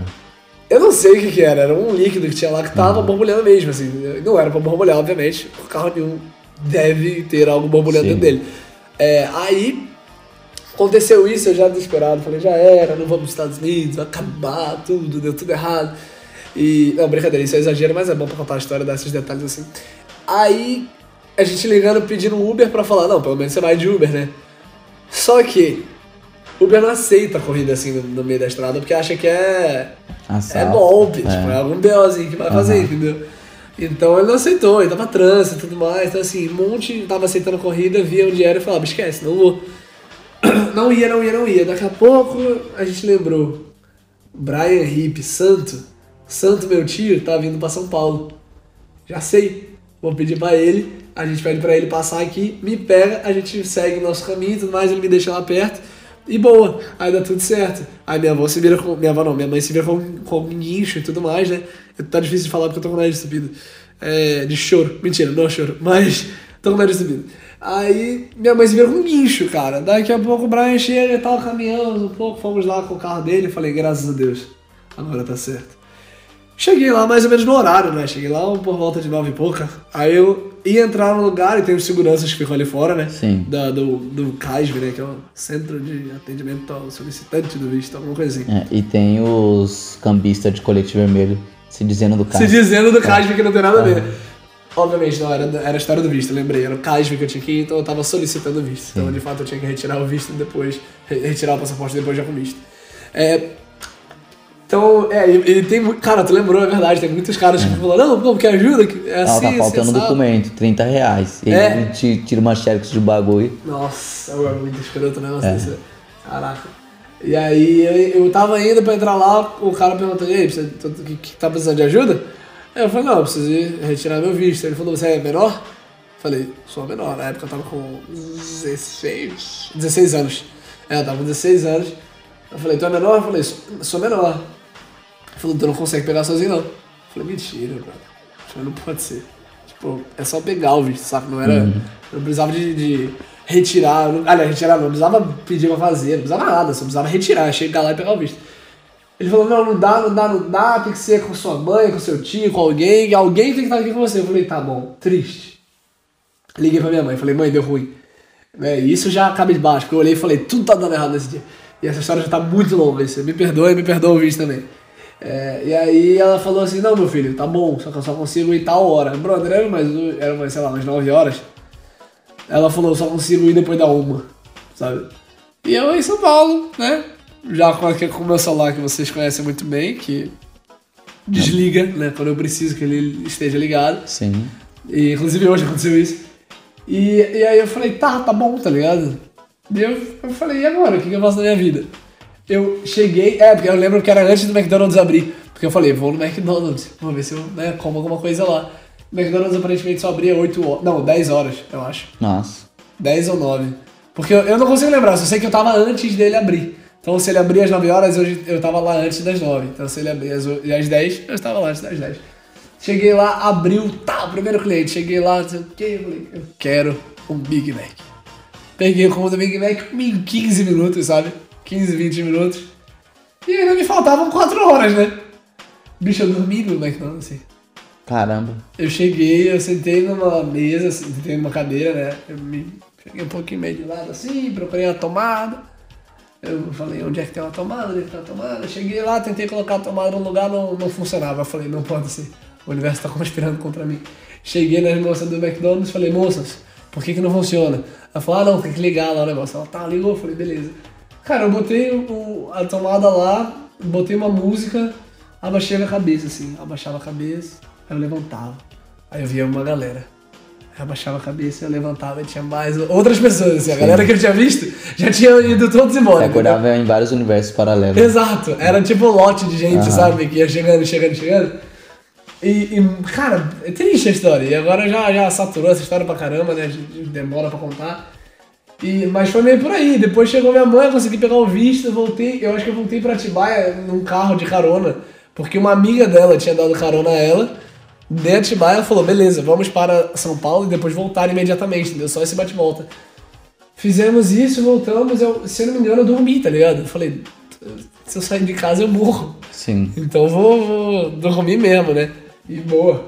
Eu não sei o que, que era, era um líquido que tinha lá que tava borbulhando mesmo, assim. Não era pra borbulhar, obviamente, o carro nenhum deve ter algo borbulhando Sim. dentro dele. É, aí aconteceu isso, eu já desesperado, falei, já era, não vamos para os Estados Unidos, vai acabar tudo, deu tudo errado. E. Não, brincadeira, isso é exagero, mas é bom pra contar a história desses detalhes assim. Aí a gente ligando pedindo Uber pra falar, não, pelo menos você vai de Uber, né? Só que Uber não aceita corrida assim no, no meio da estrada porque acha que é. É Assalto. golpe, É. tipo, é algum BOzinho que vai fazer, Aham. entendeu? Então ele não aceitou, ele tava trânsito e tudo mais, então assim, um monte tava aceitando corrida, via onde era e falava, esquece, não vou. Não ia, não ia, não ia. Daqui a pouco a gente lembrou. Brian Hip, santo, santo meu tio, tá vindo pra São Paulo. Já sei. Vou pedir pra ele, a gente pede pra ele passar aqui, me pega, a gente segue o nosso caminho e tudo mais, ele me deixa lá perto. E boa, aí dá tudo certo. Aí minha avó se vira com. Minha avó não, minha mãe se vira com, com guincho e tudo mais, né? Tá difícil de falar porque eu tô com o nariz subido. É, de choro. Mentira, não choro. Mas tô com o nariz subido. Aí minha mãe se virou com um guincho, cara. Daqui a pouco o Brian chega e tal, caminhando um pouco, fomos lá com o carro dele. Falei, graças a Deus, agora tá certo. Cheguei lá mais ou menos no horário, né? Cheguei lá por volta de nove e pouca. Aí eu ia entrar no lugar e tem os seguranças que ficam ali fora, né? Sim. Da, do, do CASV, né? Que é o Centro de Atendimento ao Solicitante do Visto, alguma coisa assim. É, e tem os cambistas de colete vermelho se dizendo do Se cara. dizendo do CASV que não tem nada a ver. Obviamente, não, era, era a história do visto, lembrei. Era o CASV que eu tinha que ir, então eu tava solicitando o visto. Então, de fato, eu tinha que retirar o visto depois, re- retirar o passaporte depois já com visto. É, então, é, e, e tem muito. Cara, tu lembrou, é verdade, tem muitos caras que falam, não, pô, porque ajuda, que é Não, assim, tá assim, faltando assado." documento, 30 reais. E É. ele te tira uma xerox de bagulho. Nossa, é muito escroto o negócio É. desse. Caraca. E aí eu, eu tava indo pra entrar lá, o cara perguntou, e aí, você que, que tá precisando de ajuda? Aí eu falei, não, eu preciso ir retirar meu visto. Ele falou, você é menor? Eu falei, sou menor, na época eu tava com 16, 16 anos. É, eu tava com 16 anos. Eu falei, tu é menor? Eu falei, sou, menor. Ele falou, tu não consegue pegar sozinho não. Eu falei, mentira. Isso não pode ser. Tipo, é só pegar o visto, sabe? Não era. Eu não precisava de, de retirar. não- Aliás, retirar não, não precisava pedir pra fazer, não precisava nada, só precisava retirar, chegar lá e pegar o visto. Ele falou, não, não dá, não dá, não dá, tem que ser com sua mãe, com seu tio, com alguém, alguém tem que estar aqui com você. Eu falei, tá bom, triste. Liguei pra minha mãe, falei, mãe, deu ruim. É, isso já acaba de baixo, porque eu olhei e falei, tudo tá dando errado nesse dia. E essa história já tá muito longa, você me perdoa me perdoa o vídeo também. É, e aí ela falou assim, não, meu filho, tá bom, só que eu só consigo ir tal hora. Brother, era mais, era mais, sei lá, umas 9 horas. Ela falou, só consigo ir depois da uma, sabe? E eu em São Paulo, né? Já com, aquele- com o meu celular que vocês conhecem muito bem, que desliga, né? Quando eu preciso que ele esteja ligado. Sim. E inclusive hoje aconteceu isso. E, e aí eu falei, tá, tá bom, tá ligado? E eu, eu falei, e agora? O que, que eu faço na minha vida? Eu cheguei, é, porque eu lembro que era antes do McDonald's abrir. Porque eu falei, vou no McDonald's, vou ver se eu né, como alguma coisa lá. O McDonald's aparentemente só abria 8 horas, não, 10 horas, eu acho. Nossa. 10 ou 9. Porque eu, eu não consigo lembrar, só sei que eu tava antes dele abrir. Então se ele abria às 9 horas, eu, eu tava lá antes das 9. Então se ele abria às, às 10, eu estava lá antes das 10. Cheguei lá, abriu, tá, primeiro cliente. Cheguei lá, não sei o que, eu falei, eu quero um Big Mac. Peguei o combo do Big Mac em 15 minutos, sabe? 15, 20 minutos. E ainda me faltavam 4 horas, né? Bicho, eu dormi no McDonald's, assim. Caramba. Eu cheguei, eu sentei numa mesa, sentei numa cadeira, né? Eu me cheguei um pouquinho meio de lado assim, procurei a tomada. Eu falei, onde é que tem uma tomada? Onde é que tem uma tomada? Cheguei lá, tentei colocar a tomada no lugar, não, não funcionava. Eu falei, não pode ser. O universo tá conspirando contra mim. Cheguei nas moças do McDonald's falei, moças, por que que não funciona? Ela falou, ah não, tem que ligar lá o negócio. Ela, tá, ligou. Eu falei, beleza. Cara, eu botei o- a tomada lá, botei uma música, abaixei a cabeça, assim. Abaixava a cabeça, aí eu levantava. Aí eu via uma galera. Abaixava a cabeça, eu levantava e tinha mais outras pessoas, assim. A galera que eu tinha visto já tinha ido todos embora. Você entendeu? acordava em vários universos paralelos. Exato, era tipo um lote de gente, Aham. sabe? Que ia chegando, chegando, chegando. E, e, cara, é triste a história. E agora já, já saturou essa história pra caramba, né? Demora pra contar. E, mas foi meio por aí. Depois chegou minha mãe, consegui pegar o visto, voltei. Eu acho que eu voltei pra Atibaia num carro de carona. Porque uma amiga dela tinha dado carona a ela. De Atibaia, ela falou: beleza, vamos para São Paulo e depois voltar imediatamente, entendeu? Só esse bate-volta. Fizemos isso, voltamos. Eu, se eu não me engano, eu dormi, tá ligado? Eu falei: se eu sair de casa, eu morro. Sim. Então vou, vou dormir mesmo, né? E boa.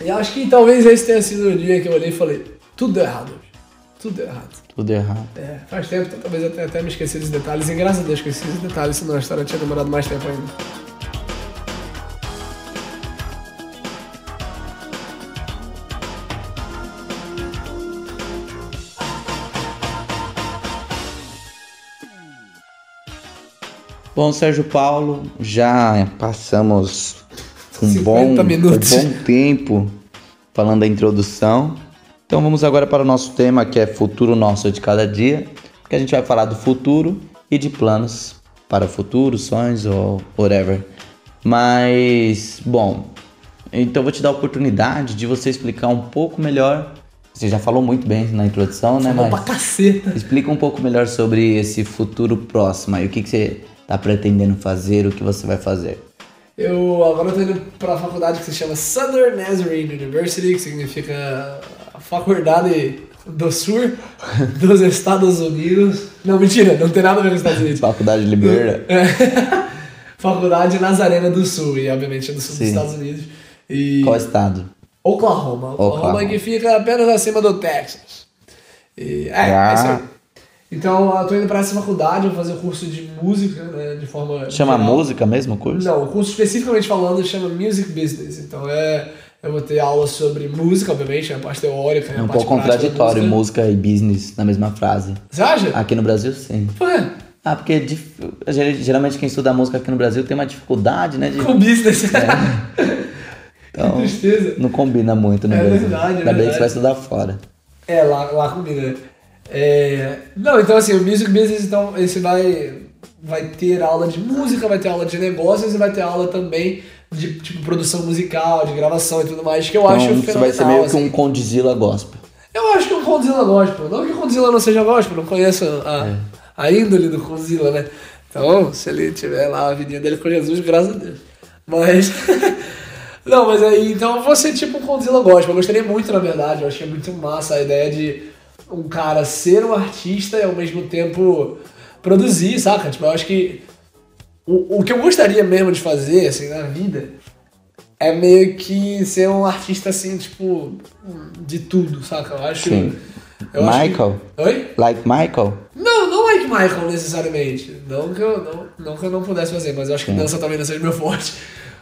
E acho que talvez esse tenha sido o dia que eu olhei e falei, tudo errado. Tudo errado. Tudo errado. É, faz tempo, então talvez eu tenha até me esqueci dos detalhes. E graças a Deus que eu esqueci dos detalhes, senão a história tinha demorado mais tempo ainda. Bom, Sérgio Paulo, já passamos um 50 bom, um bom tempo falando da introdução. Então vamos agora para o nosso tema que é futuro nosso de cada dia, que a gente vai falar do futuro e de planos para o futuro, sonhos ou whatever. Mas, bom, então vou te dar a oportunidade de você explicar um pouco melhor. Você já falou muito bem na introdução, né? Falou Mas pra caceta. Explica um pouco melhor sobre esse futuro próximo aí. O que, que você está pretendendo fazer, o que você vai fazer. Eu agora tô indo pra faculdade que se chama Southern Nazarene University, que significa a faculdade do Sul dos Estados Unidos. Não, mentira, não tem nada a ver com os Estados Unidos. Faculdade de Liberta. É. Faculdade Nazarena do Sul, e obviamente é do sul Sim. dos Estados Unidos. E Qual estado? Oklahoma. Oklahoma Oklahoma. que fica apenas acima do Texas. E, é, Ah. é isso aí. Então, eu tô indo pra essa faculdade, vou fazer o curso de música, né, de forma Chama geral. música mesmo o curso? Não, o curso especificamente falando chama Music Business. Então, é... Eu vou ter aula sobre música, obviamente, a parte teórica, É a um pouco contraditório música. música e business na mesma frase. Você acha? Aqui no Brasil, sim. Por quê? Ah, porque é geralmente quem estuda música aqui no Brasil tem uma dificuldade, né? De... Com business. Então, que tristeza. não combina muito no É Brasil. verdade, é Ainda bem que verdade. você vai estudar fora. É, lá, lá combina. né? É... Não, então assim, o Music Business, então, esse vai, vai ter aula de música, vai ter aula de negócios e vai ter aula também de tipo, produção musical, de gravação e tudo mais, que eu acho Então, você fenomenal. vai ser meio que assim. um Condzilla gospel. Eu acho que o Condzilla gospel. Não que o Condzilla não seja gospel, não conheço a, a índole do Condzilla, né? Então, se ele tiver lá a vidinha dele com Jesus, graças a Deus. Mas. não, mas aí, então eu vou ser tipo um Condzilla gospel. Eu gostaria muito, na verdade. Eu achei muito massa a ideia de um cara ser um artista e ao mesmo tempo produzir, saca? Tipo, eu acho que. O, o que eu gostaria mesmo de fazer, assim, na vida, é meio que ser um artista assim, tipo, de tudo, saca? Eu acho. Sim. eu acho que- Michael? Oi? Like Michael? Não, não like Michael necessariamente. Não que eu não, não, que eu não pudesse fazer, mas eu acho que dança também não seja meu forte.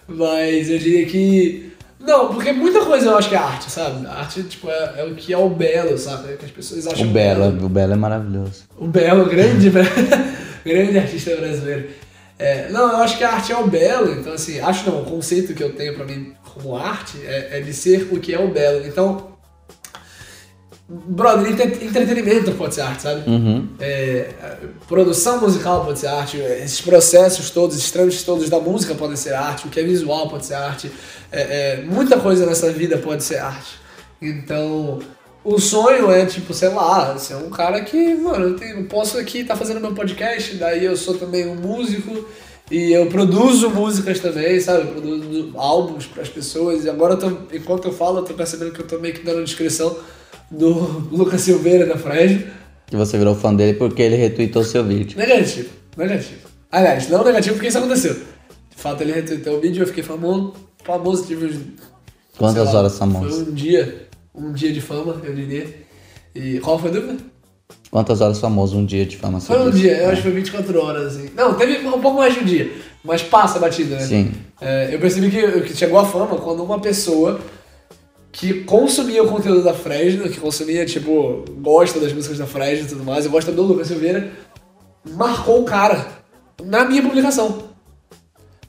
Mas eu diria que. Não, porque muita coisa eu acho que é arte, sabe? A arte, tipo, é, é o que é o belo, sabe? É que as pessoas acham O Belo, o Belo é maravilhoso. o Belo, grande, grande artista brasileiro. É, não, eu acho que a arte é o belo, então assim, acho não, o conceito que eu tenho pra mim como arte é, é de ser o que é o belo. Então, brother, entre- entretenimento pode ser arte, sabe? Uhum. É, produção musical pode ser arte, esses processos todos, esses trâmites todos da música podem ser arte, o que é visual pode ser arte, é, é, muita coisa nessa vida pode ser arte. Então, o sonho é, tipo, sei lá, ser um cara que, mano, eu, tenho, posso aqui estar fazendo meu podcast, daí eu sou também um músico e eu produzo músicas também, sabe? Eu produzo álbuns para as pessoas e agora, eu tô, enquanto eu falo, eu tô percebendo que eu tô meio que dando descrição do Lucas Silveira da Fresno. Que você virou fã dele porque ele retweetou seu vídeo. Negativo, negativo. Aliás, não negativo porque isso aconteceu. De fato, ele retweetou o vídeo, eu fiquei famoso, famoso, tive uns... Quantas lá, horas famoso? Foi um dia, um dia de fama, eu diria. E qual foi a dúvida? Quantas horas famoso um dia de fama Foi um dia, eu acho que foi 24 horas, assim. Não, teve um pouco mais de um dia, mas passa a batida, né? Sim. É, eu percebi que, que chegou a fama quando uma pessoa que consumia o conteúdo da Fresno, que consumia, tipo, gosta das músicas da Fresno e tudo mais, e gosta do Lucas Silveira, marcou o cara na minha publicação.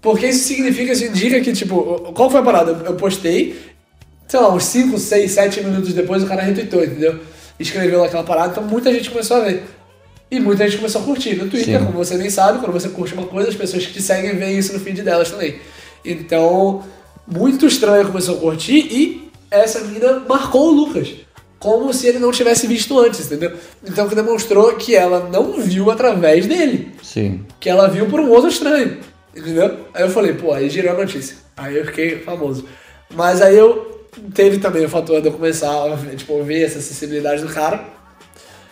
Porque isso significa, isso indica que, tipo, qual foi a parada? Eu- postei, sei lá, uns 5, 6, 7 minutos depois o cara retweetou, entendeu? Escreveu aquela parada, então muita gente começou a ver. E muita gente começou a curtir. No Twitter, Sim. como você bem sabe, quando você curte uma coisa, as pessoas que te seguem veem isso no feed delas também. Então, muito estranho começou a curtir e essa mina marcou o Lucas. Como se ele não tivesse visto antes, entendeu? Então que demonstrou que ela não viu através dele. Sim. Que ela viu por um outro estranho. Entendeu? Aí eu falei, pô, aí girou a notícia. Aí eu fiquei famoso. Mas aí eu teve também o fator de eu começar a ver, tipo, ver essa sensibilidade do cara.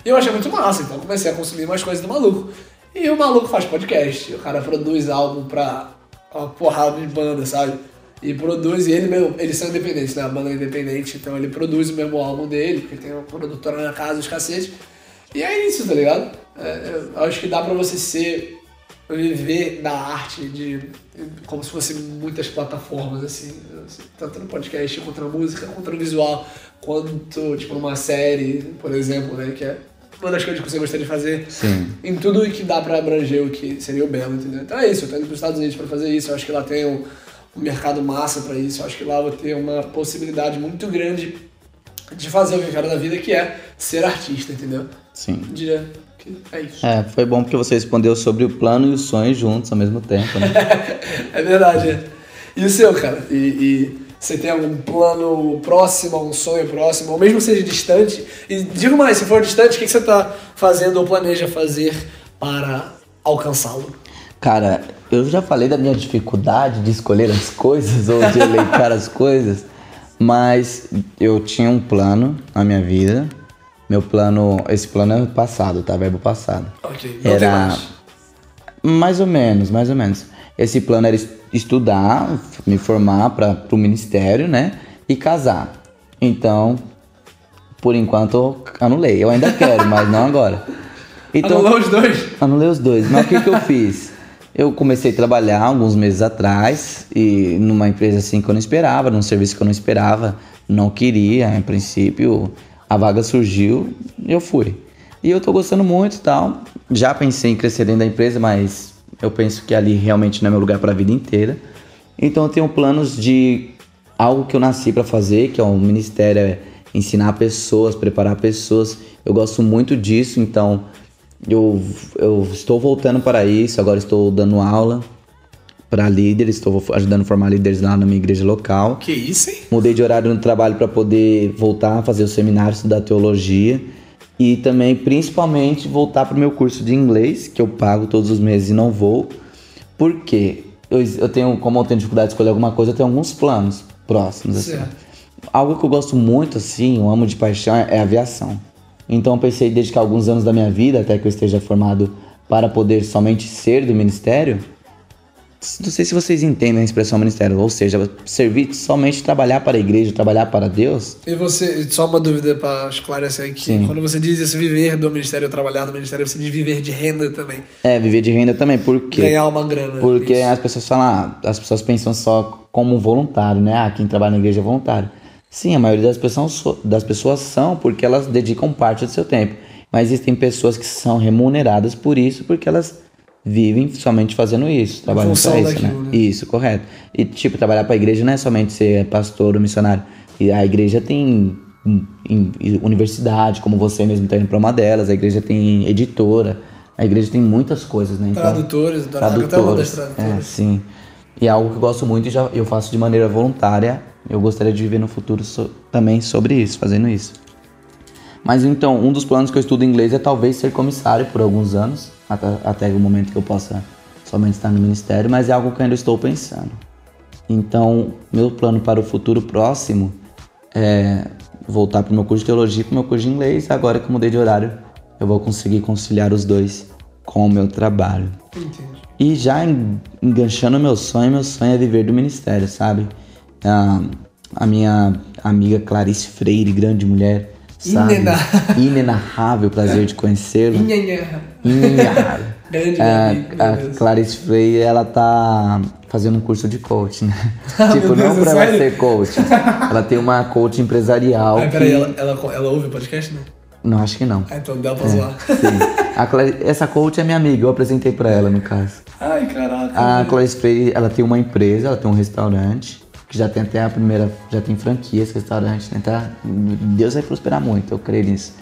E eu achei muito massa, então eu comecei a consumir mais coisas do maluco. E o maluco faz podcast, o cara produz álbum pra uma porrada de banda, sabe? E produz, e ele mesmo, eles são independentes, né? A banda é independente, então ele produz o mesmo álbum dele, porque tem uma produtora na casa, os cacete. E é isso, tá ligado? É, eu acho que dá pra você ser, viver da arte de, como se fosse muitas plataformas, assim, assim, tanto no podcast, quanto na música, quanto no visual, quanto, tipo, numa série, por exemplo, né? Que é uma das coisas que você gostaria de fazer Sim. em tudo que dá pra abranger o que seria o belo, entendeu? Então é isso, eu tô indo pros Estados Unidos pra fazer isso, eu acho que lá tem um, um mercado massa pra isso, eu acho que lá eu vou ter uma possibilidade muito grande de fazer o que eu quero da vida, que é ser artista, entendeu? Sim. Diria que é isso. É, foi bom porque você respondeu sobre o plano e o sonho juntos ao mesmo tempo, né? É verdade, é. E o seu, cara? E, e você tem algum plano próximo, um sonho próximo, ou mesmo seja distante? E digo mais, se for distante, o que você tá fazendo ou planeja fazer para alcançá-lo? Cara, eu já falei da minha dificuldade de escolher as coisas ou de elencar as coisas, mas eu tinha um plano na minha vida Meu plano, esse plano é passado, tá? Verbo passado. Ok, não Era mais. mais ou menos, mais ou menos. Esse plano era es- estudar, me formar para o ministério, né? E casar. Então, por enquanto, eu anulei. Eu ainda quero, mas não agora. Então, Anulou os dois? Anulei os dois. Mas o que, que eu fiz? Eu comecei a trabalhar alguns meses atrás e numa empresa assim que eu não esperava, num serviço que eu não esperava, não queria, em princípio, a vaga surgiu e eu fui. E eu tô gostando muito tal. Já pensei em crescer dentro da empresa, mas eu penso que ali realmente não é meu lugar para a vida inteira. Então eu tenho planos de algo que eu nasci para fazer, que é um ministério, é ensinar pessoas, preparar pessoas. Eu gosto muito disso, então eu, eu estou voltando para isso, agora estou dando aula para líderes, estou ajudando a formar líderes lá na minha igreja local. Que isso, hein? Mudei de horário no trabalho para poder voltar a fazer o seminário, estudar teologia e também, principalmente, voltar para o meu curso de inglês, que eu pago todos os meses e não vou. Por quê? Eu, eu tenho, como eu tenho dificuldade de escolher alguma coisa, eu tenho alguns planos próximos. Assim. Algo que eu gosto muito, assim, eu amo de paixão, é aviação. Então eu pensei dedicar alguns anos da minha vida, até que eu esteja formado, para poder somente ser do ministério. Não sei se vocês entendem a expressão ministério, ou seja, servir somente trabalhar para a igreja, trabalhar para Deus. E você, só uma dúvida pra esclarecer aqui. Sim. Quando você diz esse viver do ministério, trabalhar do ministério, você diz viver de renda também. É, viver de renda também, por quê? Ganhar uma grana. Porque Isso. as pessoas falam, ah, as pessoas pensam só como voluntário, né? Ah, quem trabalha na igreja é voluntário. Sim, a maioria das pessoas, so- das pessoas são porque elas dedicam parte do seu tempo. Mas existem pessoas que são remuneradas por isso, porque elas vivem somente fazendo isso, trabalhando para isso, daquilo, né? né? Isso, correto. E tipo, trabalhar para a igreja não é somente ser pastor ou missionário. E a igreja tem hum, universidade, como você mesmo está indo para uma delas, a igreja tem editora, a igreja tem muitas coisas, né? Então, Tradutores, até uma das tradutores. É, sim. E é algo que eu gosto muito e já eu faço de maneira voluntária. Eu gostaria de viver no futuro so- também sobre isso, fazendo isso. Mas então, um dos planos que eu estudo inglês é talvez ser comissário por alguns anos, até, até o momento que eu possa somente estar no ministério, mas é algo que eu ainda estou pensando. Então, meu plano para o futuro próximo é voltar para o meu curso de teologia e para o meu curso de inglês. Agora que eu mudei de horário, eu vou conseguir conciliar os dois com o meu trabalho. Entendi. E já en- enganchando meu sonho, meu sonho é viver do ministério, sabe? A, a minha amiga Clarice Freire, grande mulher, sabe? Inena- Inenarrável prazer de conhecê-la. Inenarrável. Grande É, amigo, a. Clarice Freire, ela tá fazendo um curso de coaching, né? Ah, tipo, Deus, não é pra ela ser coach. Ela tem uma coach empresarial. Que... peraí, ela, ela, ela ouve o podcast, né? Não, acho que não. Ah, então dá pra zoar. Sim. Clarice- essa coach é minha amiga, eu apresentei pra ela, no caso. Ai, caraca. A Clarice Freire, ela tem uma empresa, ela tem um restaurante, que já tem até a primeira, já tem franquia esse restaurante, né? Tá? Deus vai prosperar muito, eu creio nisso.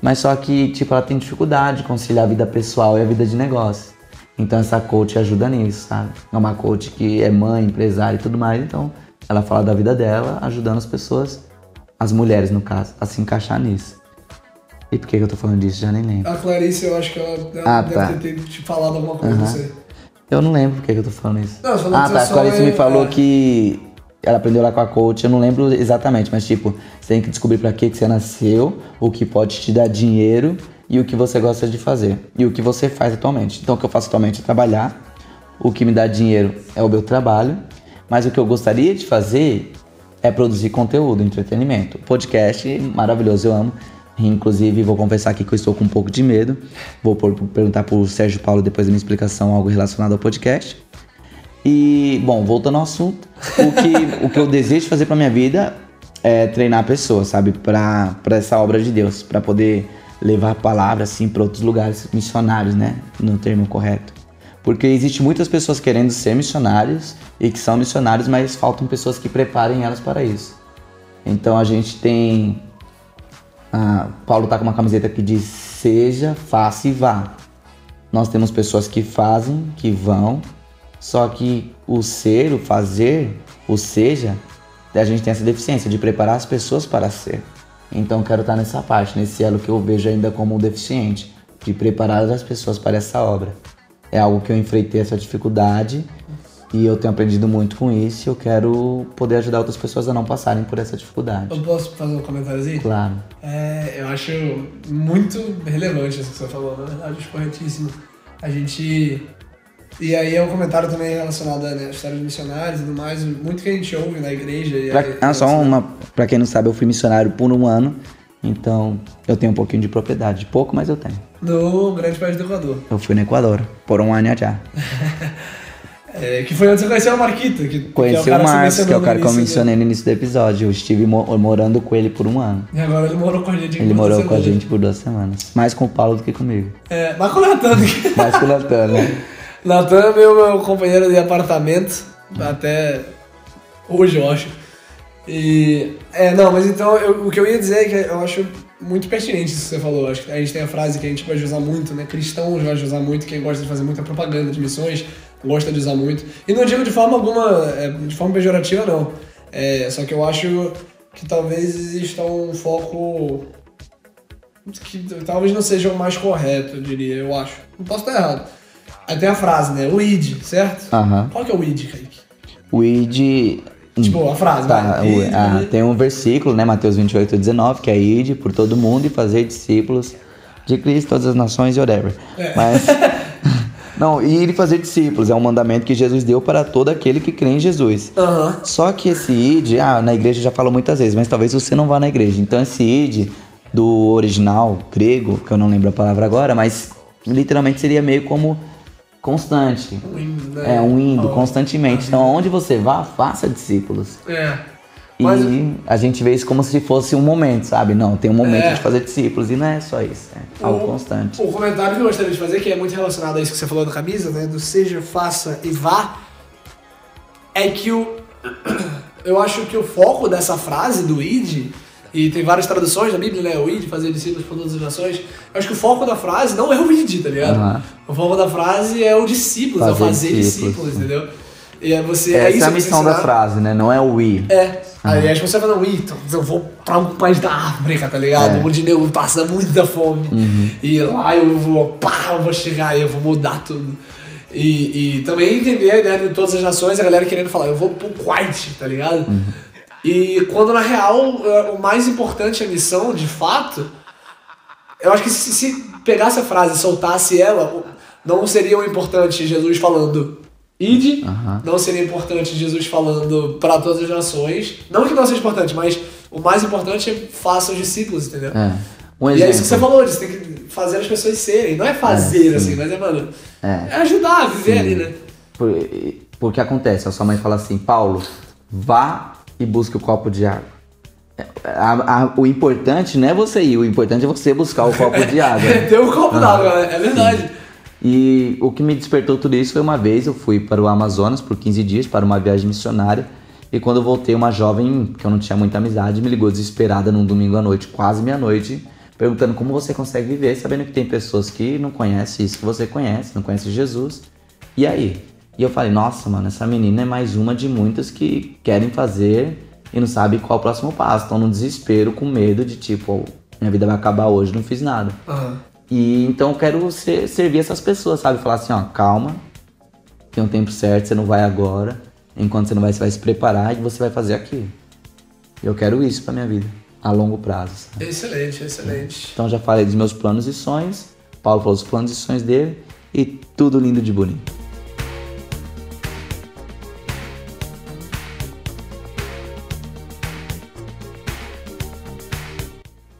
Mas só que, tipo, ela tem dificuldade de conciliar a vida pessoal e a vida de negócio. Então essa coach ajuda nisso, sabe? É uma coach que é mãe, empresária e tudo mais, então ela fala da vida dela, ajudando as pessoas, as mulheres no caso, a se encaixar nisso. E por que que eu tô falando disso? Já nem lembro. A Clarice, eu acho que ela, ela Ah, deve tá. ter te falado alguma coisa, não sei. Eu não lembro por que que eu tô falando isso. Não, você ah, tá. A Clarice sonho me falou é- que ela aprendeu lá com a coach, eu não lembro exatamente, mas tipo, você tem que descobrir pra que que você nasceu, o que pode te dar dinheiro e o que você gosta de fazer. E o que você faz atualmente. Então o que eu faço atualmente é trabalhar, o que me dá dinheiro é o meu trabalho, mas o que eu gostaria de fazer é produzir conteúdo, entretenimento. Podcast, maravilhoso, eu amo. Inclusive, vou confessar aqui que eu estou com um pouco de medo. Vou por- perguntar pro Sérgio Paulo depois da minha explicação algo relacionado ao podcast. E, bom, voltando ao assunto, o que, o que eu desejo fazer pra minha vida é treinar pessoas, sabe? Pra, pra essa obra de Deus, pra poder levar a palavra, assim, pra outros lugares missionários, né? No termo correto. Porque existe muitas pessoas querendo ser missionários e que são missionários, mas faltam pessoas que preparem elas para isso. Então a gente tem. Ah, Paulo tá com uma camiseta que diz: seja, faça e vá. Nós temos pessoas que fazem, que vão, só que o ser, o fazer, o seja, a gente tem essa deficiência de preparar as pessoas para ser. Então quero estar nessa parte, nesse elo que eu vejo ainda como deficiente, de preparar as pessoas para essa obra. É algo que eu enfrentei essa dificuldade E eu tenho aprendido muito com isso e eu quero poder ajudar outras pessoas a não passarem por essa dificuldade. Eu posso fazer um comentáriozinho? Claro. É, eu acho muito relevante isso que você falou, na verdade, corretíssimo. A gente. E aí é um comentário também relacionado né, à história dos missionários e tudo mais, muito que a gente ouve na igreja. Pra, aí, ah, só uma. Pra quem não sabe, eu fui missionário por um ano. Então eu tenho um pouquinho de propriedade. Pouco, mas eu tenho. No Grande País do Equador. Eu fui no Equador, por um ano já. É, que foi onde você conheceu o Marquito. Que, Conheci que o é cara Marcos, que é o cara no que eu mencionei no início do episódio. Eu estive mo- morando com ele por um ano. né? E agora ele morou com a gente. Ele por morou duas com a semanas. gente por duas semanas. Mais com o Paulo do que comigo. É, mas com o Natan. Mais com o Natan, né? Natan é meu, meu companheiro de apartamento. Até hoje, eu acho. E. É, não, mas então eu- o que eu ia dizer é que eu acho muito pertinente isso que você falou. Acho que a gente tem a frase que a gente pode usar muito, né? Cristãos gosta de usar muito, quem gosta de fazer muita propaganda de missões gosta de usar muito. E não digo de forma alguma, é, de forma pejorativa, não. É, só que eu acho que talvez exista um foco que talvez não seja o mais correto, eu diria, eu acho. Não posso estar errado. Aí tem a frase, né? O id, certo? Aham. Qual que é o id, Kaique? O ID. Tipo, a frase, Tá, o- Id, ah, id. tem um versículo, né? Mateus 28, 19, que é ide por todo mundo e fazer discípulos de Cristo, todas as nações e whatever. É. Mas. Não, e ir e fazer discípulos é um mandamento que Jesus deu para todo aquele que crê em Jesus. Aham. Só que esse id, ah, na igreja já falou muitas vezes, mas talvez você não vá na igreja. Então esse id do original grego, que eu não lembro a palavra agora, mas literalmente seria meio como constante. Um indo, né? É um indo Ó. constantemente. Então aonde você vá, faça discípulos. É. E Mas- a gente vê isso como se fosse um momento, sabe? Não, tem um momento É. de fazer discípulos e não é só isso, é algo O- constante. O comentário que eu gostaria de fazer, que é muito relacionado a isso que você falou da camisa, né? Do seja, faça e vá, é que o. Eu acho que o foco dessa frase do id, e tem várias traduções da Bíblia, né? O id, fazer discípulos por todas as nações. Eu acho que o foco da frase não é o id, tá ligado? Aham. O foco da frase é o discípulos, é o Fazer fazer discípulos. discípulos, entendeu? E é você. é Essa isso é a missão da frase, né? Não é o we. É. Aí acho que você vai ir, então eu vou pra algum país da África, tá ligado? É. Onde nego passa muita fome. Uhum. E lá eu vou, pá, eu vou chegar eu vou mudar tudo. E, e também entender a ideia de todas as nações, a galera querendo falar, eu vou pro Kuwait, tá ligado? Uhum. E quando na real é, o mais importante a missão, de fato, eu acho que se, se pegasse a frase e soltasse ela, não seria o importante Jesus falando ide, Aham. não seria importante Jesus falando para todas as nações. Não que não seja importante, mas o mais importante é faça os discípulos, entendeu? É. Um E é isso que você falou, você tem que fazer as pessoas serem. Não é fazer É, sim. assim, mas é, mano, É. é ajudar a viver Sim. ali, né? Por, porque acontece, a sua mãe fala assim, Paulo, vá e busque o copo de água. A- a- o importante não é você ir, o importante é você buscar o copo de água. Ter um copo d'água, né? É verdade. E o que me despertou tudo isso foi uma vez eu fui para o Amazonas por 15 dias para uma viagem missionária. E quando eu voltei, uma jovem que eu não tinha muita amizade me ligou desesperada num domingo à noite, quase meia-noite, perguntando como você consegue viver, sabendo que tem pessoas que não conhecem isso que você conhece, não conhecem Jesus. E aí? E eu falei, nossa, mano, essa menina é mais uma de muitas que querem fazer e não sabe qual é o próximo passo. Estão no desespero, com medo de tipo, "Oh, minha vida vai acabar hoje, não fiz nada. Aham. E então eu quero ser, servir essas pessoas, sabe? Falar assim, ó, calma, tem um tempo certo, você não vai agora. Enquanto você não vai, você vai se preparar e você vai fazer aquilo. Eu quero isso pra minha vida, a longo prazo. sabe? Excelente, excelente. Então já falei dos meus planos e sonhos, Paulo falou dos planos e sonhos dele e tudo lindo de bonito.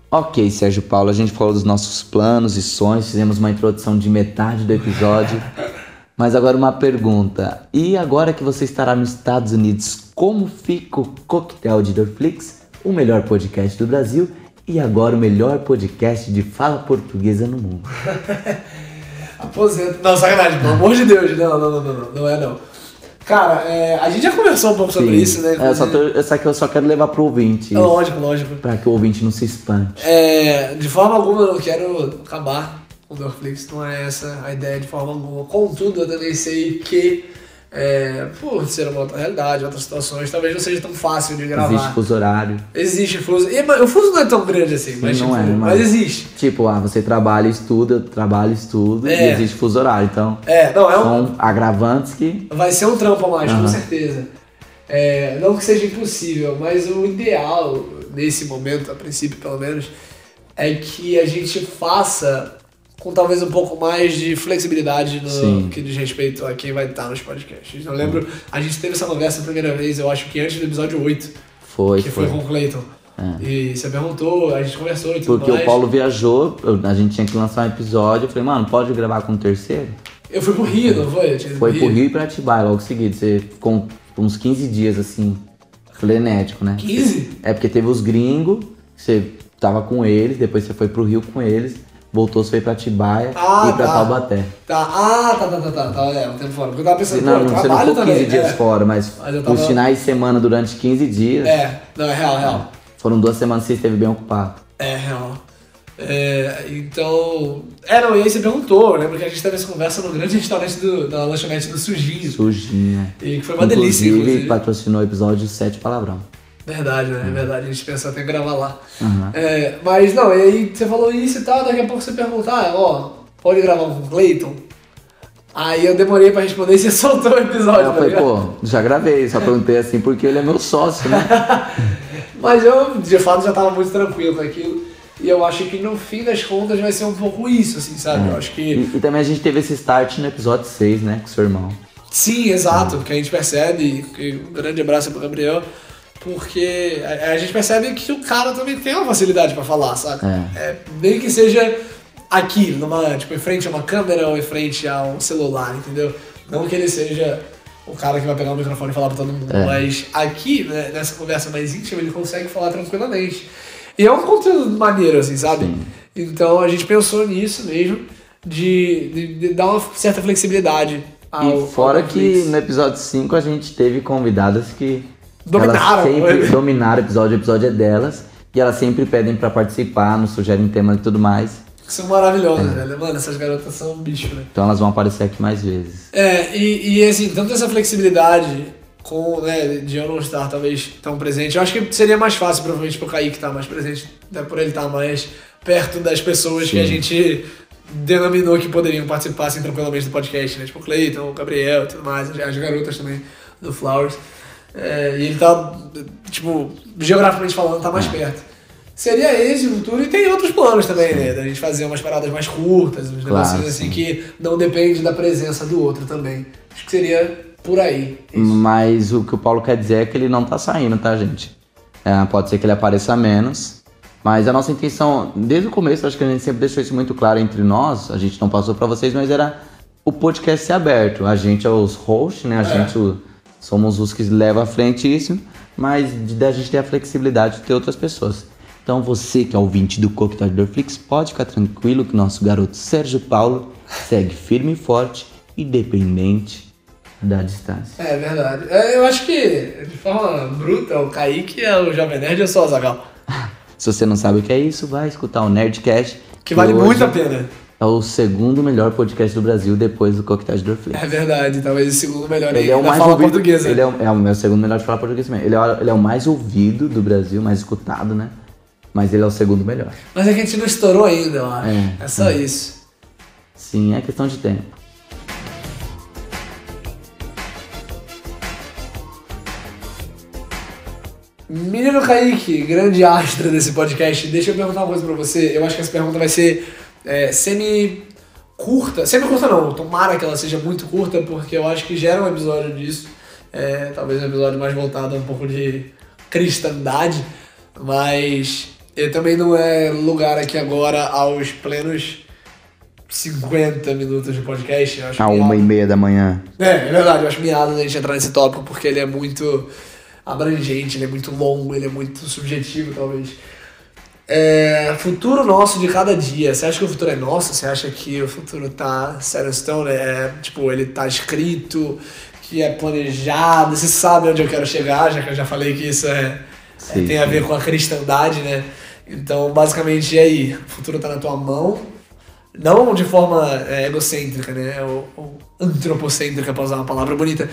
Ok, Sérgio Paulo, a gente falou dos nossos planos e sonhos, fizemos uma introdução de metade do episódio. Mas agora uma pergunta. E agora que você estará nos Estados Unidos, como fica o coquetel de Dorflix, o melhor podcast do Brasil e agora o melhor podcast de fala portuguesa no mundo? Aposenta. Não, sacanagem, pelo amor de Deus. Não, não, não, não, não, não é não. Cara, é, a gente já conversou um pouco sobre Sim. isso, né? É, só, tô, eu só que eu só quero levar pro ouvinte, É Lógico, lógico. para que o ouvinte não se espante. É, de forma alguma eu não quero acabar com o Netflix, não é essa a ideia de forma alguma. Contudo, eu também sei que é, por ser uma outra realidade, outras situações, talvez não seja tão fácil de gravar. Existe fuso horário. Existe fuso. E, o fuso não é tão grande assim, Sim, mas, não tipo, é, mas... mas- existe. Tipo, ah, você trabalha e estuda, eu trabalho e estudo, É. e existe fuso horário. Então, É, não, é um, são agravantes que. Vai ser um trampo a mais, com Aham. certeza. É, não que seja impossível, mas o ideal, nesse momento, a princípio pelo menos, é que a gente faça com talvez um pouco mais de flexibilidade no Sim. que diz respeito a quem vai estar nos podcasts. Eu lembro, a gente teve essa conversa a primeira vez, eu acho que antes do episódio 8, Foi, que foi, foi. com o Clayton. E você perguntou, a gente conversou e tudo Porque mais. o Paulo viajou, a gente tinha que lançar um episódio. Eu falei, mano, pode gravar com o terceiro? Eu fui pro Rio, não foi? Foi pro Rio e pra Atibaia logo seguido. Você ficou uns 15 dias assim, frenético, né? 15? É porque teve os gringos, você tava com eles, depois você foi pro Rio com eles, voltou, foi pra Atibaia Ah, e pra tá. Taubaté. Tá, ah, tá, tá, tá, tá, tá, é, um tempo fora. Porque eu tava pensando, Não, pô, não, você não ficou 15 também. dias é. fora, mas, Mas tava- os finais de semana durante 15 dias, É, não, é real, é real. foram duas semanas que você esteve bem ocupado. É real. É, então. É, não, e aí você perguntou, eu lembro que a gente teve essa conversa no grande restaurante do, da lanchonete do Sujinho. Sujinha. E que foi uma delícia, Inclusive, inclusive. patrocinou o episódio 7 palavrão. Verdade, né? É verdade, a gente pensou até em gravar lá. Uhum. É, mas não, e aí você falou isso e tal, daqui a pouco você pergunta, ah, ó, pode gravar com o Clayton? Aí eu demorei pra responder e você soltou o episódio, eu tá falei, ligado? pô, já gravei, só perguntei assim porque ele é meu sócio, né? Mas eu, de fato, já tava muito tranquilo com aquilo. E eu acho que no fim das contas vai ser um pouco isso, assim, sabe? Eu acho que. E, e também a gente teve esse start no episódio 6, né, com seu irmão. Sim, exato, que a gente percebe, um grande abraço pro Gabriel, porque a, a gente percebe que o cara também tem uma facilidade pra falar, sabe? É. nem que seja aqui, numa, tipo, em frente a uma câmera ou em frente a um celular, entendeu? Não que ele seja o cara que vai pegar o microfone e falar pra todo mundo, É. mas aqui, né, nessa conversa mais íntima, ele consegue falar tranquilamente. E é um conteúdo maneiro, assim, sabe? Então a gente pensou nisso mesmo, de, de, de dar uma certa flexibilidade ao, e fora ao que no episódio 5 a gente teve convidadas que Dominaram, elas sempre dominaram o episódio, o episódio é delas. E elas sempre pedem pra participar, nos sugerem temas e tudo mais. São maravilhosas, velho. Mano, essas garotas são um bicho, né? Então elas vão aparecer aqui mais vezes. É, e, e assim, tanto essa flexibilidade com, né, de eu não estar talvez tão presente, eu acho que seria mais fácil provavelmente pro Kaique estar mais presente, né, por ele estar mais perto das pessoas que a Sim. gente denominou que poderiam participar assim, tranquilamente do podcast, né? Tipo o Cleiton, o Gabriel e tudo mais, as garotas também do Flowers. É, e ele tá, tipo, geograficamente falando, tá mais perto. Seria esse o futuro e tem outros planos também, né? Da gente fazer umas paradas mais curtas, uns Claro, negocinhos assim sim. que não depende da presença do outro também. Acho que seria por aí. Isso. Mas o que o Paulo quer dizer é que ele não tá saindo, tá, gente? É, pode ser que ele apareça menos. Mas a nossa intenção, desde o começo, acho que a gente sempre deixou isso muito claro entre nós. A gente não passou pra vocês, mas era o podcast ser aberto. A gente é os hosts, né? A gente o- somos os que levam à frente isso. Mas da gente ter a flexibilidade de ter outras pessoas. Então você que é ouvinte do Coquetel Dorflix, pode ficar tranquilo que nosso garoto Sérgio Paulo segue firme e forte, independente da distância. É verdade. É, eu acho que, de forma bruta, o Kaique é o Jovem Nerd e eu sou o Azagal. Se você não sabe o que é isso, vai escutar o Nerdcast. Que vale hoje muito a pena. É o segundo melhor podcast do Brasil depois do Coquetel de Dorflix. É verdade, talvez o segundo melhor aí Ele é o mais fala ouvido, portuguesa. Ele é, o- é o meu segundo melhor de falar português também. Ele é, o- ele é o mais ouvido do Brasil, mais escutado, né? Mas ele é o segundo melhor. Mas é que a gente não estourou ainda, eu acho. É, É, só isso. Sim, é questão de tempo. Menino Kaique, grande astro desse podcast, deixa eu perguntar uma coisa pra você. Eu acho que essa pergunta vai ser é, semi curta. Semi curta não, tomara que ela seja muito curta, porque eu acho que gera um episódio disso. É, talvez um episódio mais voltado a um pouco de cristandade, mas ele também não é lugar aqui agora aos plenos 50 minutos de podcast. Eu acho A que uma e meia da manhã. é, é verdade, eu acho miado a gente entrar nesse tópico porque ele é muito abrangente, ele é muito longo, ele é muito subjetivo, talvez. É, futuro nosso de cada dia. Você acha que o futuro é nosso? Você acha que o futuro tá in stone? É, tipo, ele tá escrito, que é planejado? Você sabe onde eu quero chegar, já que eu já falei que isso é, é- Sim, tem a ver com a cristandade, né? Então, basicamente, e aí? O futuro tá na tua mão? Não de forma é, egocêntrica, né? Ou, ou antropocêntrica, pra usar uma palavra bonita.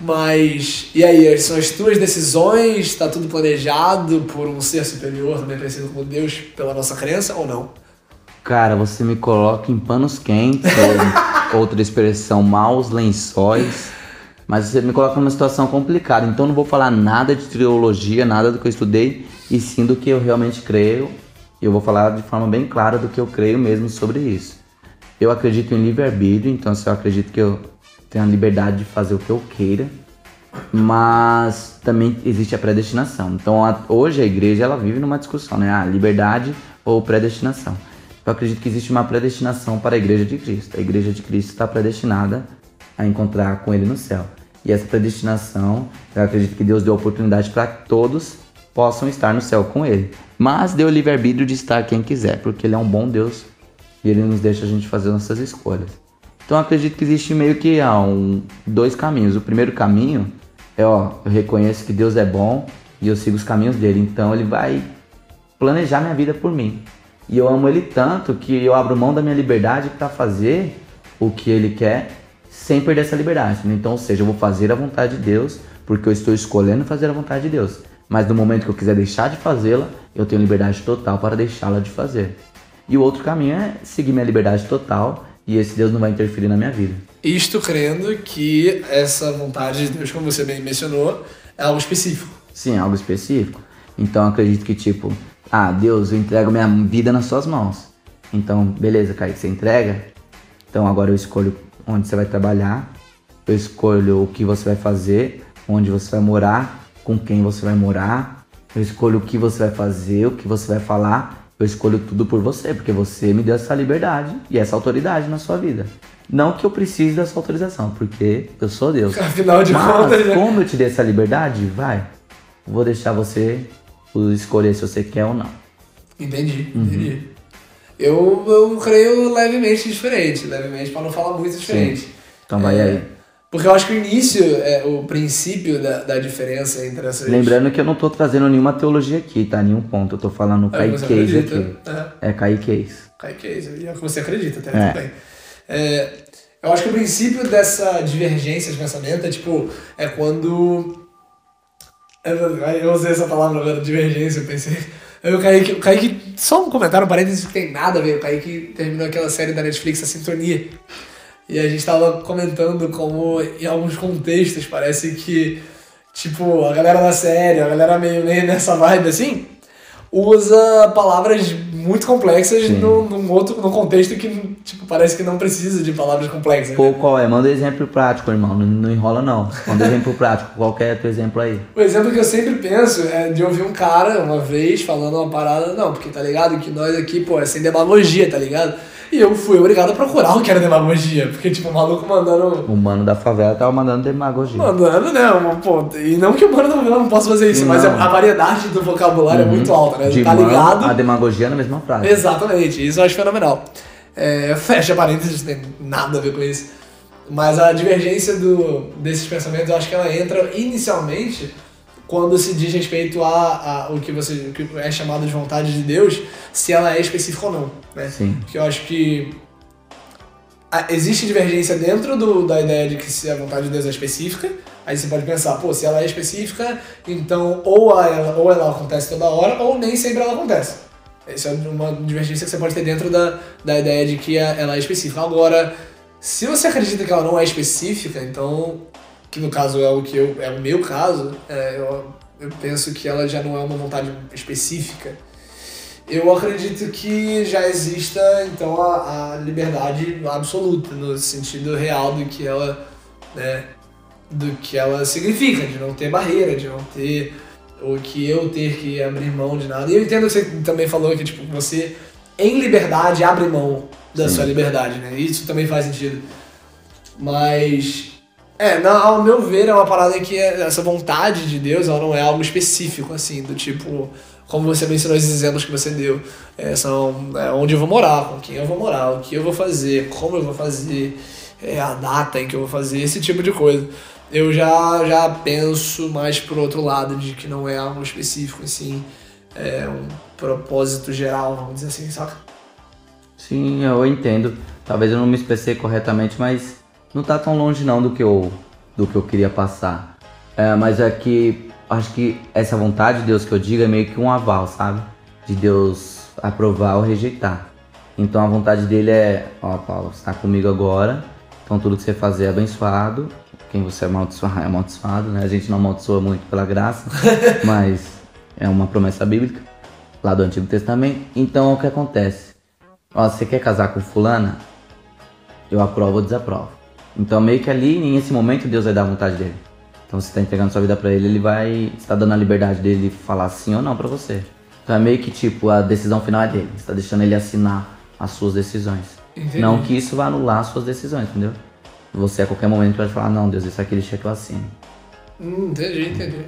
Mas, e aí, são as tuas decisões? Está tudo planejado por um ser superior, também conhecido como Deus, pela nossa crença, ou não? Cara, você me coloca em panos quentes, ou outra expressão, maus lençóis. Mas você me coloca numa situação complicada, então não vou falar nada de teologia, nada do que eu estudei, e sim do que eu realmente creio. Eu vou falar de forma bem clara do que eu creio mesmo sobre isso. Eu acredito em livre-arbítrio, então assim, eu acredito que eu tenho a liberdade de fazer o que eu queira, mas também existe a predestinação. Então a, hoje a igreja ela vive numa discussão, né? Ah, liberdade ou predestinação. Eu acredito que existe uma predestinação para a igreja de Cristo. A igreja de Cristo está predestinada a encontrar com Ele no céu. E essa predestinação, eu acredito que Deus deu oportunidade para que todos possam estar no céu com Ele. Mas deu livre-arbítrio de estar quem quiser, porque Ele é um bom Deus e Ele nos deixa a gente fazer nossas escolhas. Então acredito que existe meio que ah, um, dois caminhos. O primeiro caminho é, ó, eu reconheço que Deus é bom e eu sigo os caminhos dele. Então Ele vai planejar minha vida por mim. E eu amo Ele tanto que eu abro mão da minha liberdade para fazer o que Ele quer sem perder essa liberdade. Então, ou seja, eu vou fazer a vontade de Deus porque eu estou escolhendo fazer a vontade de Deus. Mas no momento que eu quiser deixar de fazê-la, eu tenho liberdade total para deixá-la de fazer. E o outro caminho é seguir minha liberdade total e esse Deus não vai interferir na minha vida. Isto crendo que essa vontade de Deus, como você bem mencionou, é algo específico. Sim, é algo específico. Então acredito que tipo, ah, Deus, eu entrego minha vida nas suas mãos. Então, beleza, Kaique, você entrega. Então agora eu escolho onde você vai trabalhar, eu escolho o que você vai fazer, onde você vai morar, com quem você vai morar, eu escolho o que você vai fazer, o que você vai falar, eu escolho tudo por você, porque você me deu essa liberdade e essa autoridade na sua vida. Não que eu precise dessa autorização, porque eu sou Deus. Afinal de Mas, contas, né? como eu te dei essa liberdade, vai, vou deixar você escolher se você quer ou não. Entendi, entendi. Uhum. Eu, eu creio levemente diferente, levemente, para não falar muito diferente. Sim. Então vai é, aí. Porque eu acho que o início, é, o princípio da, da diferença entre essas. Lembrando que eu não tô trazendo nenhuma teologia aqui, tá? Nenhum ponto. Eu tô falando é, case aqui. É, é case. Cai case, é o que você acredita, até é. também. É, eu acho que o princípio dessa divergência de pensamento é tipo, é quando. Eu usei essa palavra agora, divergência, eu pensei. Eu, o Kaique, o Kaique, só um comentário, um parênteses que tem nada a ver. O Kaique terminou aquela série da Netflix, A Sintonia. E a gente tava comentando como, em alguns contextos, parece que, tipo, a galera da série, a galera meio, meio nessa vibe assim, usa palavras muito complexas no, num outro num contexto que tipo, parece que não precisa de palavras complexas. Pô, né? qual é? Manda um exemplo prático, irmão. Não, não enrola, não. Manda um exemplo prático. Qual é o teu exemplo aí? O exemplo que eu sempre penso é de ouvir um cara, uma vez, falando uma parada, não, porque tá ligado que nós aqui, pô, é sem demagogia, tá ligado? E eu fui obrigado a procurar o que era demagogia. Porque, tipo, o maluco mandando. O mano da favela tava mandando demagogia. Mandando, né? Pô, e não que o mano da favela não possa fazer isso, não. mas a variedade do vocabulário uhum. é muito alta, né? De tá ligado? A demagogia na mesma frase. Exatamente, isso eu acho fenomenal. É, fecha parênteses, não tem nada a ver com isso. Mas a divergência do, desses pensamentos, eu acho que ela entra inicialmente quando se diz respeito a, a o que você o que é chamado de vontade de Deus, se ela é específica ou não, né? Sim. Porque eu acho que a, existe divergência dentro do, da ideia de que se a vontade de Deus é específica, aí você pode pensar, pô, se ela é específica, então ou ela, ou ela acontece toda hora, ou nem sempre ela acontece. Essa é uma divergência que você pode ter dentro da, da ideia de que ela é específica. Agora, se você acredita que ela não é específica, então que no caso é o que eu, é o meu caso, é, eu, eu penso que ela já não é uma vontade específica. Eu acredito que já exista então a, a liberdade absoluta no sentido real do que ela, né, do que ela significa, de não ter barreira, de não ter o que eu ter que abrir mão de nada. E eu entendo que você também falou que tipo você em liberdade abre mão da Sim. sua liberdade, né? Isso também faz sentido. Mas é, ao meu ver, é uma parada que é, essa vontade de Deus ela não é algo específico, assim, do tipo, como você mencionou os exemplos que você deu, é, são é, onde eu vou morar, com quem eu vou morar, o que eu vou fazer, como eu vou fazer, é, a data em que eu vou fazer, esse tipo de coisa. Eu já, já penso mais pro outro lado, de que não é algo específico, assim, é um propósito geral, vamos dizer assim, saca? Sim, eu entendo. Talvez eu não me expressei corretamente, mas não tá tão longe não do que eu, do que eu queria passar. É, mas é que acho que essa vontade de Deus que eu digo é meio que um aval, sabe? De Deus aprovar ou rejeitar. Então a vontade dele é, ó Paulo, você tá comigo agora, então tudo que você fazer é abençoado. Quem você amaldiçoar é amaldiçoado, né? A gente não amaldiçoa muito pela graça, mas é uma promessa bíblica lá do Antigo Testamento. Então o que acontece? Ó, você quer casar com fulana? Eu aprovo ou desaprovo. Então meio que ali, nesse momento, Deus vai dar a vontade dele. Então você está entregando sua vida para ele, ele vai está dando a liberdade dele falar sim ou não para você. Então é meio que tipo a decisão final é dele. Você está deixando ele assinar as suas decisões. Entendi. Não que isso vá anular as suas decisões, entendeu? Você a qualquer momento pode falar, não, Deus, isso aqui deixa que eu assine. Hum, entendi, entendi.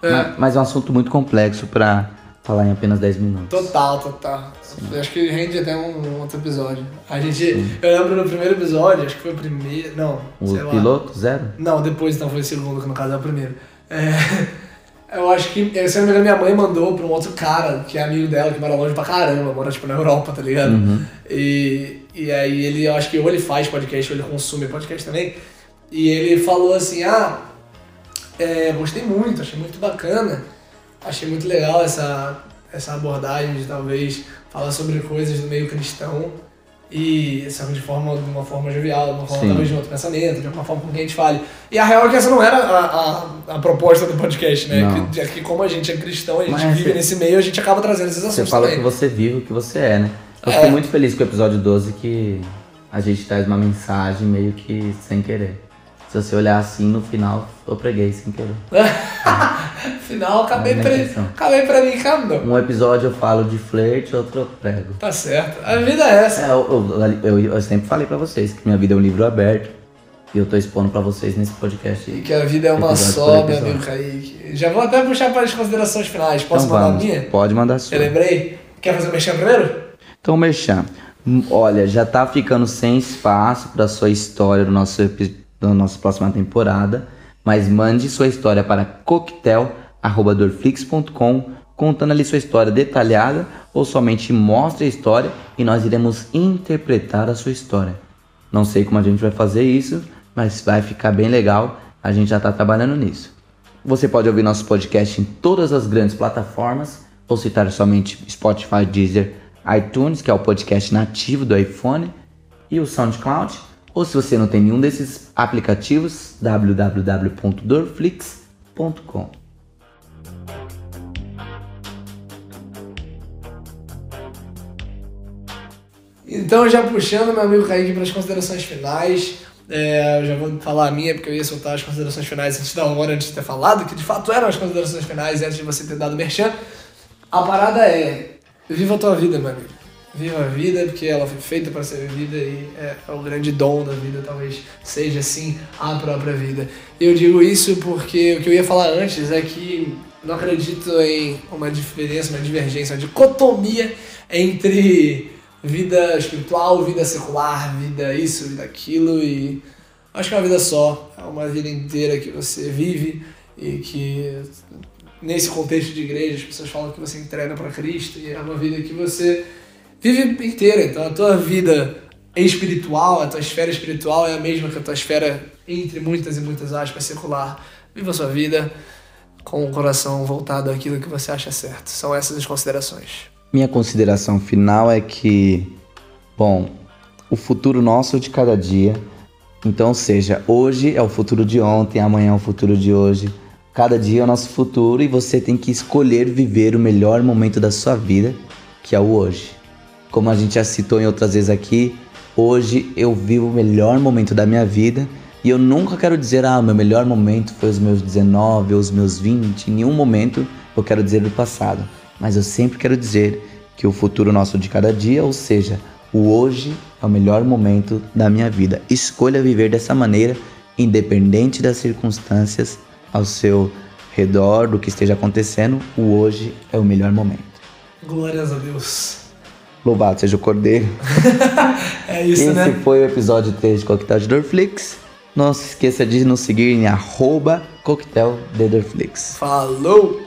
É, Mas, mas é um assunto muito complexo para falar em apenas 10 minutos. total, total. Eu Acho que rende até um, um outro episódio. A gente. Eu lembro no primeiro episódio, acho que foi o primeiro. Não, O sei lá. piloto, zero? Não, depois então foi o segundo, que no caso é o primeiro. É, eu acho que, se não me engano, minha mãe mandou pra um outro cara, que é amigo dela, que mora longe pra caramba, mora tipo na Europa, tá ligado? Uhum. E, e aí ele, eu acho que ou ele faz podcast ou ele consome podcast também. E ele falou assim, ah, é, gostei muito, achei muito bacana, achei muito legal essa, essa abordagem de talvez falar sobre coisas do meio cristão e só que de forma de uma forma jovial, de uma forma Sim. talvez de outro pensamento, de alguma forma com que a gente fale. E a real é que essa não era a, a, a proposta do podcast, né? Que, é que como a gente é cristão, a gente Mas vive você- nesse meio, a gente acaba trazendo esses Você assuntos fala também. que você vive o que você é, né? Eu É. fiquei muito feliz com o episódio 12 que a gente traz uma mensagem meio que sem querer. Se você olhar assim no final, eu preguei sem querer. Afinal, acabei, é pre... acabei predicando. Um episódio eu falo de flerte, outro eu prego. Tá certo. A vida é essa. É, eu, eu, eu- eu sempre falei pra vocês que minha vida é um livro aberto. E eu tô expondo pra vocês nesse podcast. E que a vida é uma Episódio só, meu episódio. amigo Kaique. Já vou até puxar para as considerações finais. Posso então mandar a vamos, minha? pode mandar a sua. Eu lembrei. Quer fazer o mexer primeiro? Então, Merchan, hum, olha, já tá ficando sem espaço para sua história do nosso, epi- da nossa próxima temporada, mas mande sua história para coquetel.dorflix.com contando ali sua história detalhada ou somente mostre a história e nós iremos interpretar a sua história. Não sei como a gente vai fazer isso, mas vai ficar bem legal, a gente já tá trabalhando nisso. Você pode ouvir nosso podcast em todas as grandes plataformas, ou citar somente Spotify, Deezer, iTunes, que é o podcast nativo do iPhone, e o SoundCloud. Ou se você não tem nenhum desses aplicativos, www.dorflix.com. Então, já puxando meu amigo Kaique para as considerações finais. É, eu já vou falar a minha, porque eu ia soltar as considerações finais antes da hora, antes de ter falado, que de fato eram as considerações finais antes de você ter dado merchan. A parada é: viva a tua vida, meu amigo. Viva a vida, porque ela foi feita para ser vivida e é, é o grande dom da vida, talvez seja assim a própria vida. Eu digo isso porque o que eu ia falar antes é que não acredito em uma diferença, uma divergência, uma dicotomia entre vida espiritual, vida secular, vida isso, vida aquilo e acho que é uma vida só, é uma vida inteira que você vive e que nesse contexto de igreja as pessoas falam que você entrega para Cristo e é uma vida que você vive inteira. Então a tua vida espiritual, a tua esfera espiritual é a mesma que a tua esfera, entre muitas e muitas aspas, secular. Viva a sua vida com o coração voltado àquilo que você acha certo. São essas as considerações. Minha consideração final é que, bom, o futuro nosso é de cada dia. Então, seja, hoje é o futuro de ontem, amanhã é o futuro de hoje. Cada dia é o nosso futuro e você tem que escolher viver o melhor momento da sua vida, que é o hoje. Como a gente já citou em outras vezes aqui, hoje eu vivo o melhor momento da minha vida e eu nunca quero dizer, ah, meu melhor momento foi os meus 19 ou os meus 20. Em nenhum momento eu quero dizer do passado. Mas eu sempre quero dizer que o futuro nosso de cada dia, ou seja, o hoje é o melhor momento da minha vida. Escolha viver dessa maneira, independente das circunstâncias ao seu redor, do que esteja acontecendo, o hoje é o melhor momento. Glórias a Deus. Louvado seja o Cordeiro. É isso, Esse né? foi o episódio 3 de Coquetel de Dorflix. Não se esqueça de nos seguir em arroba Coquetel de Dorflix. Falou!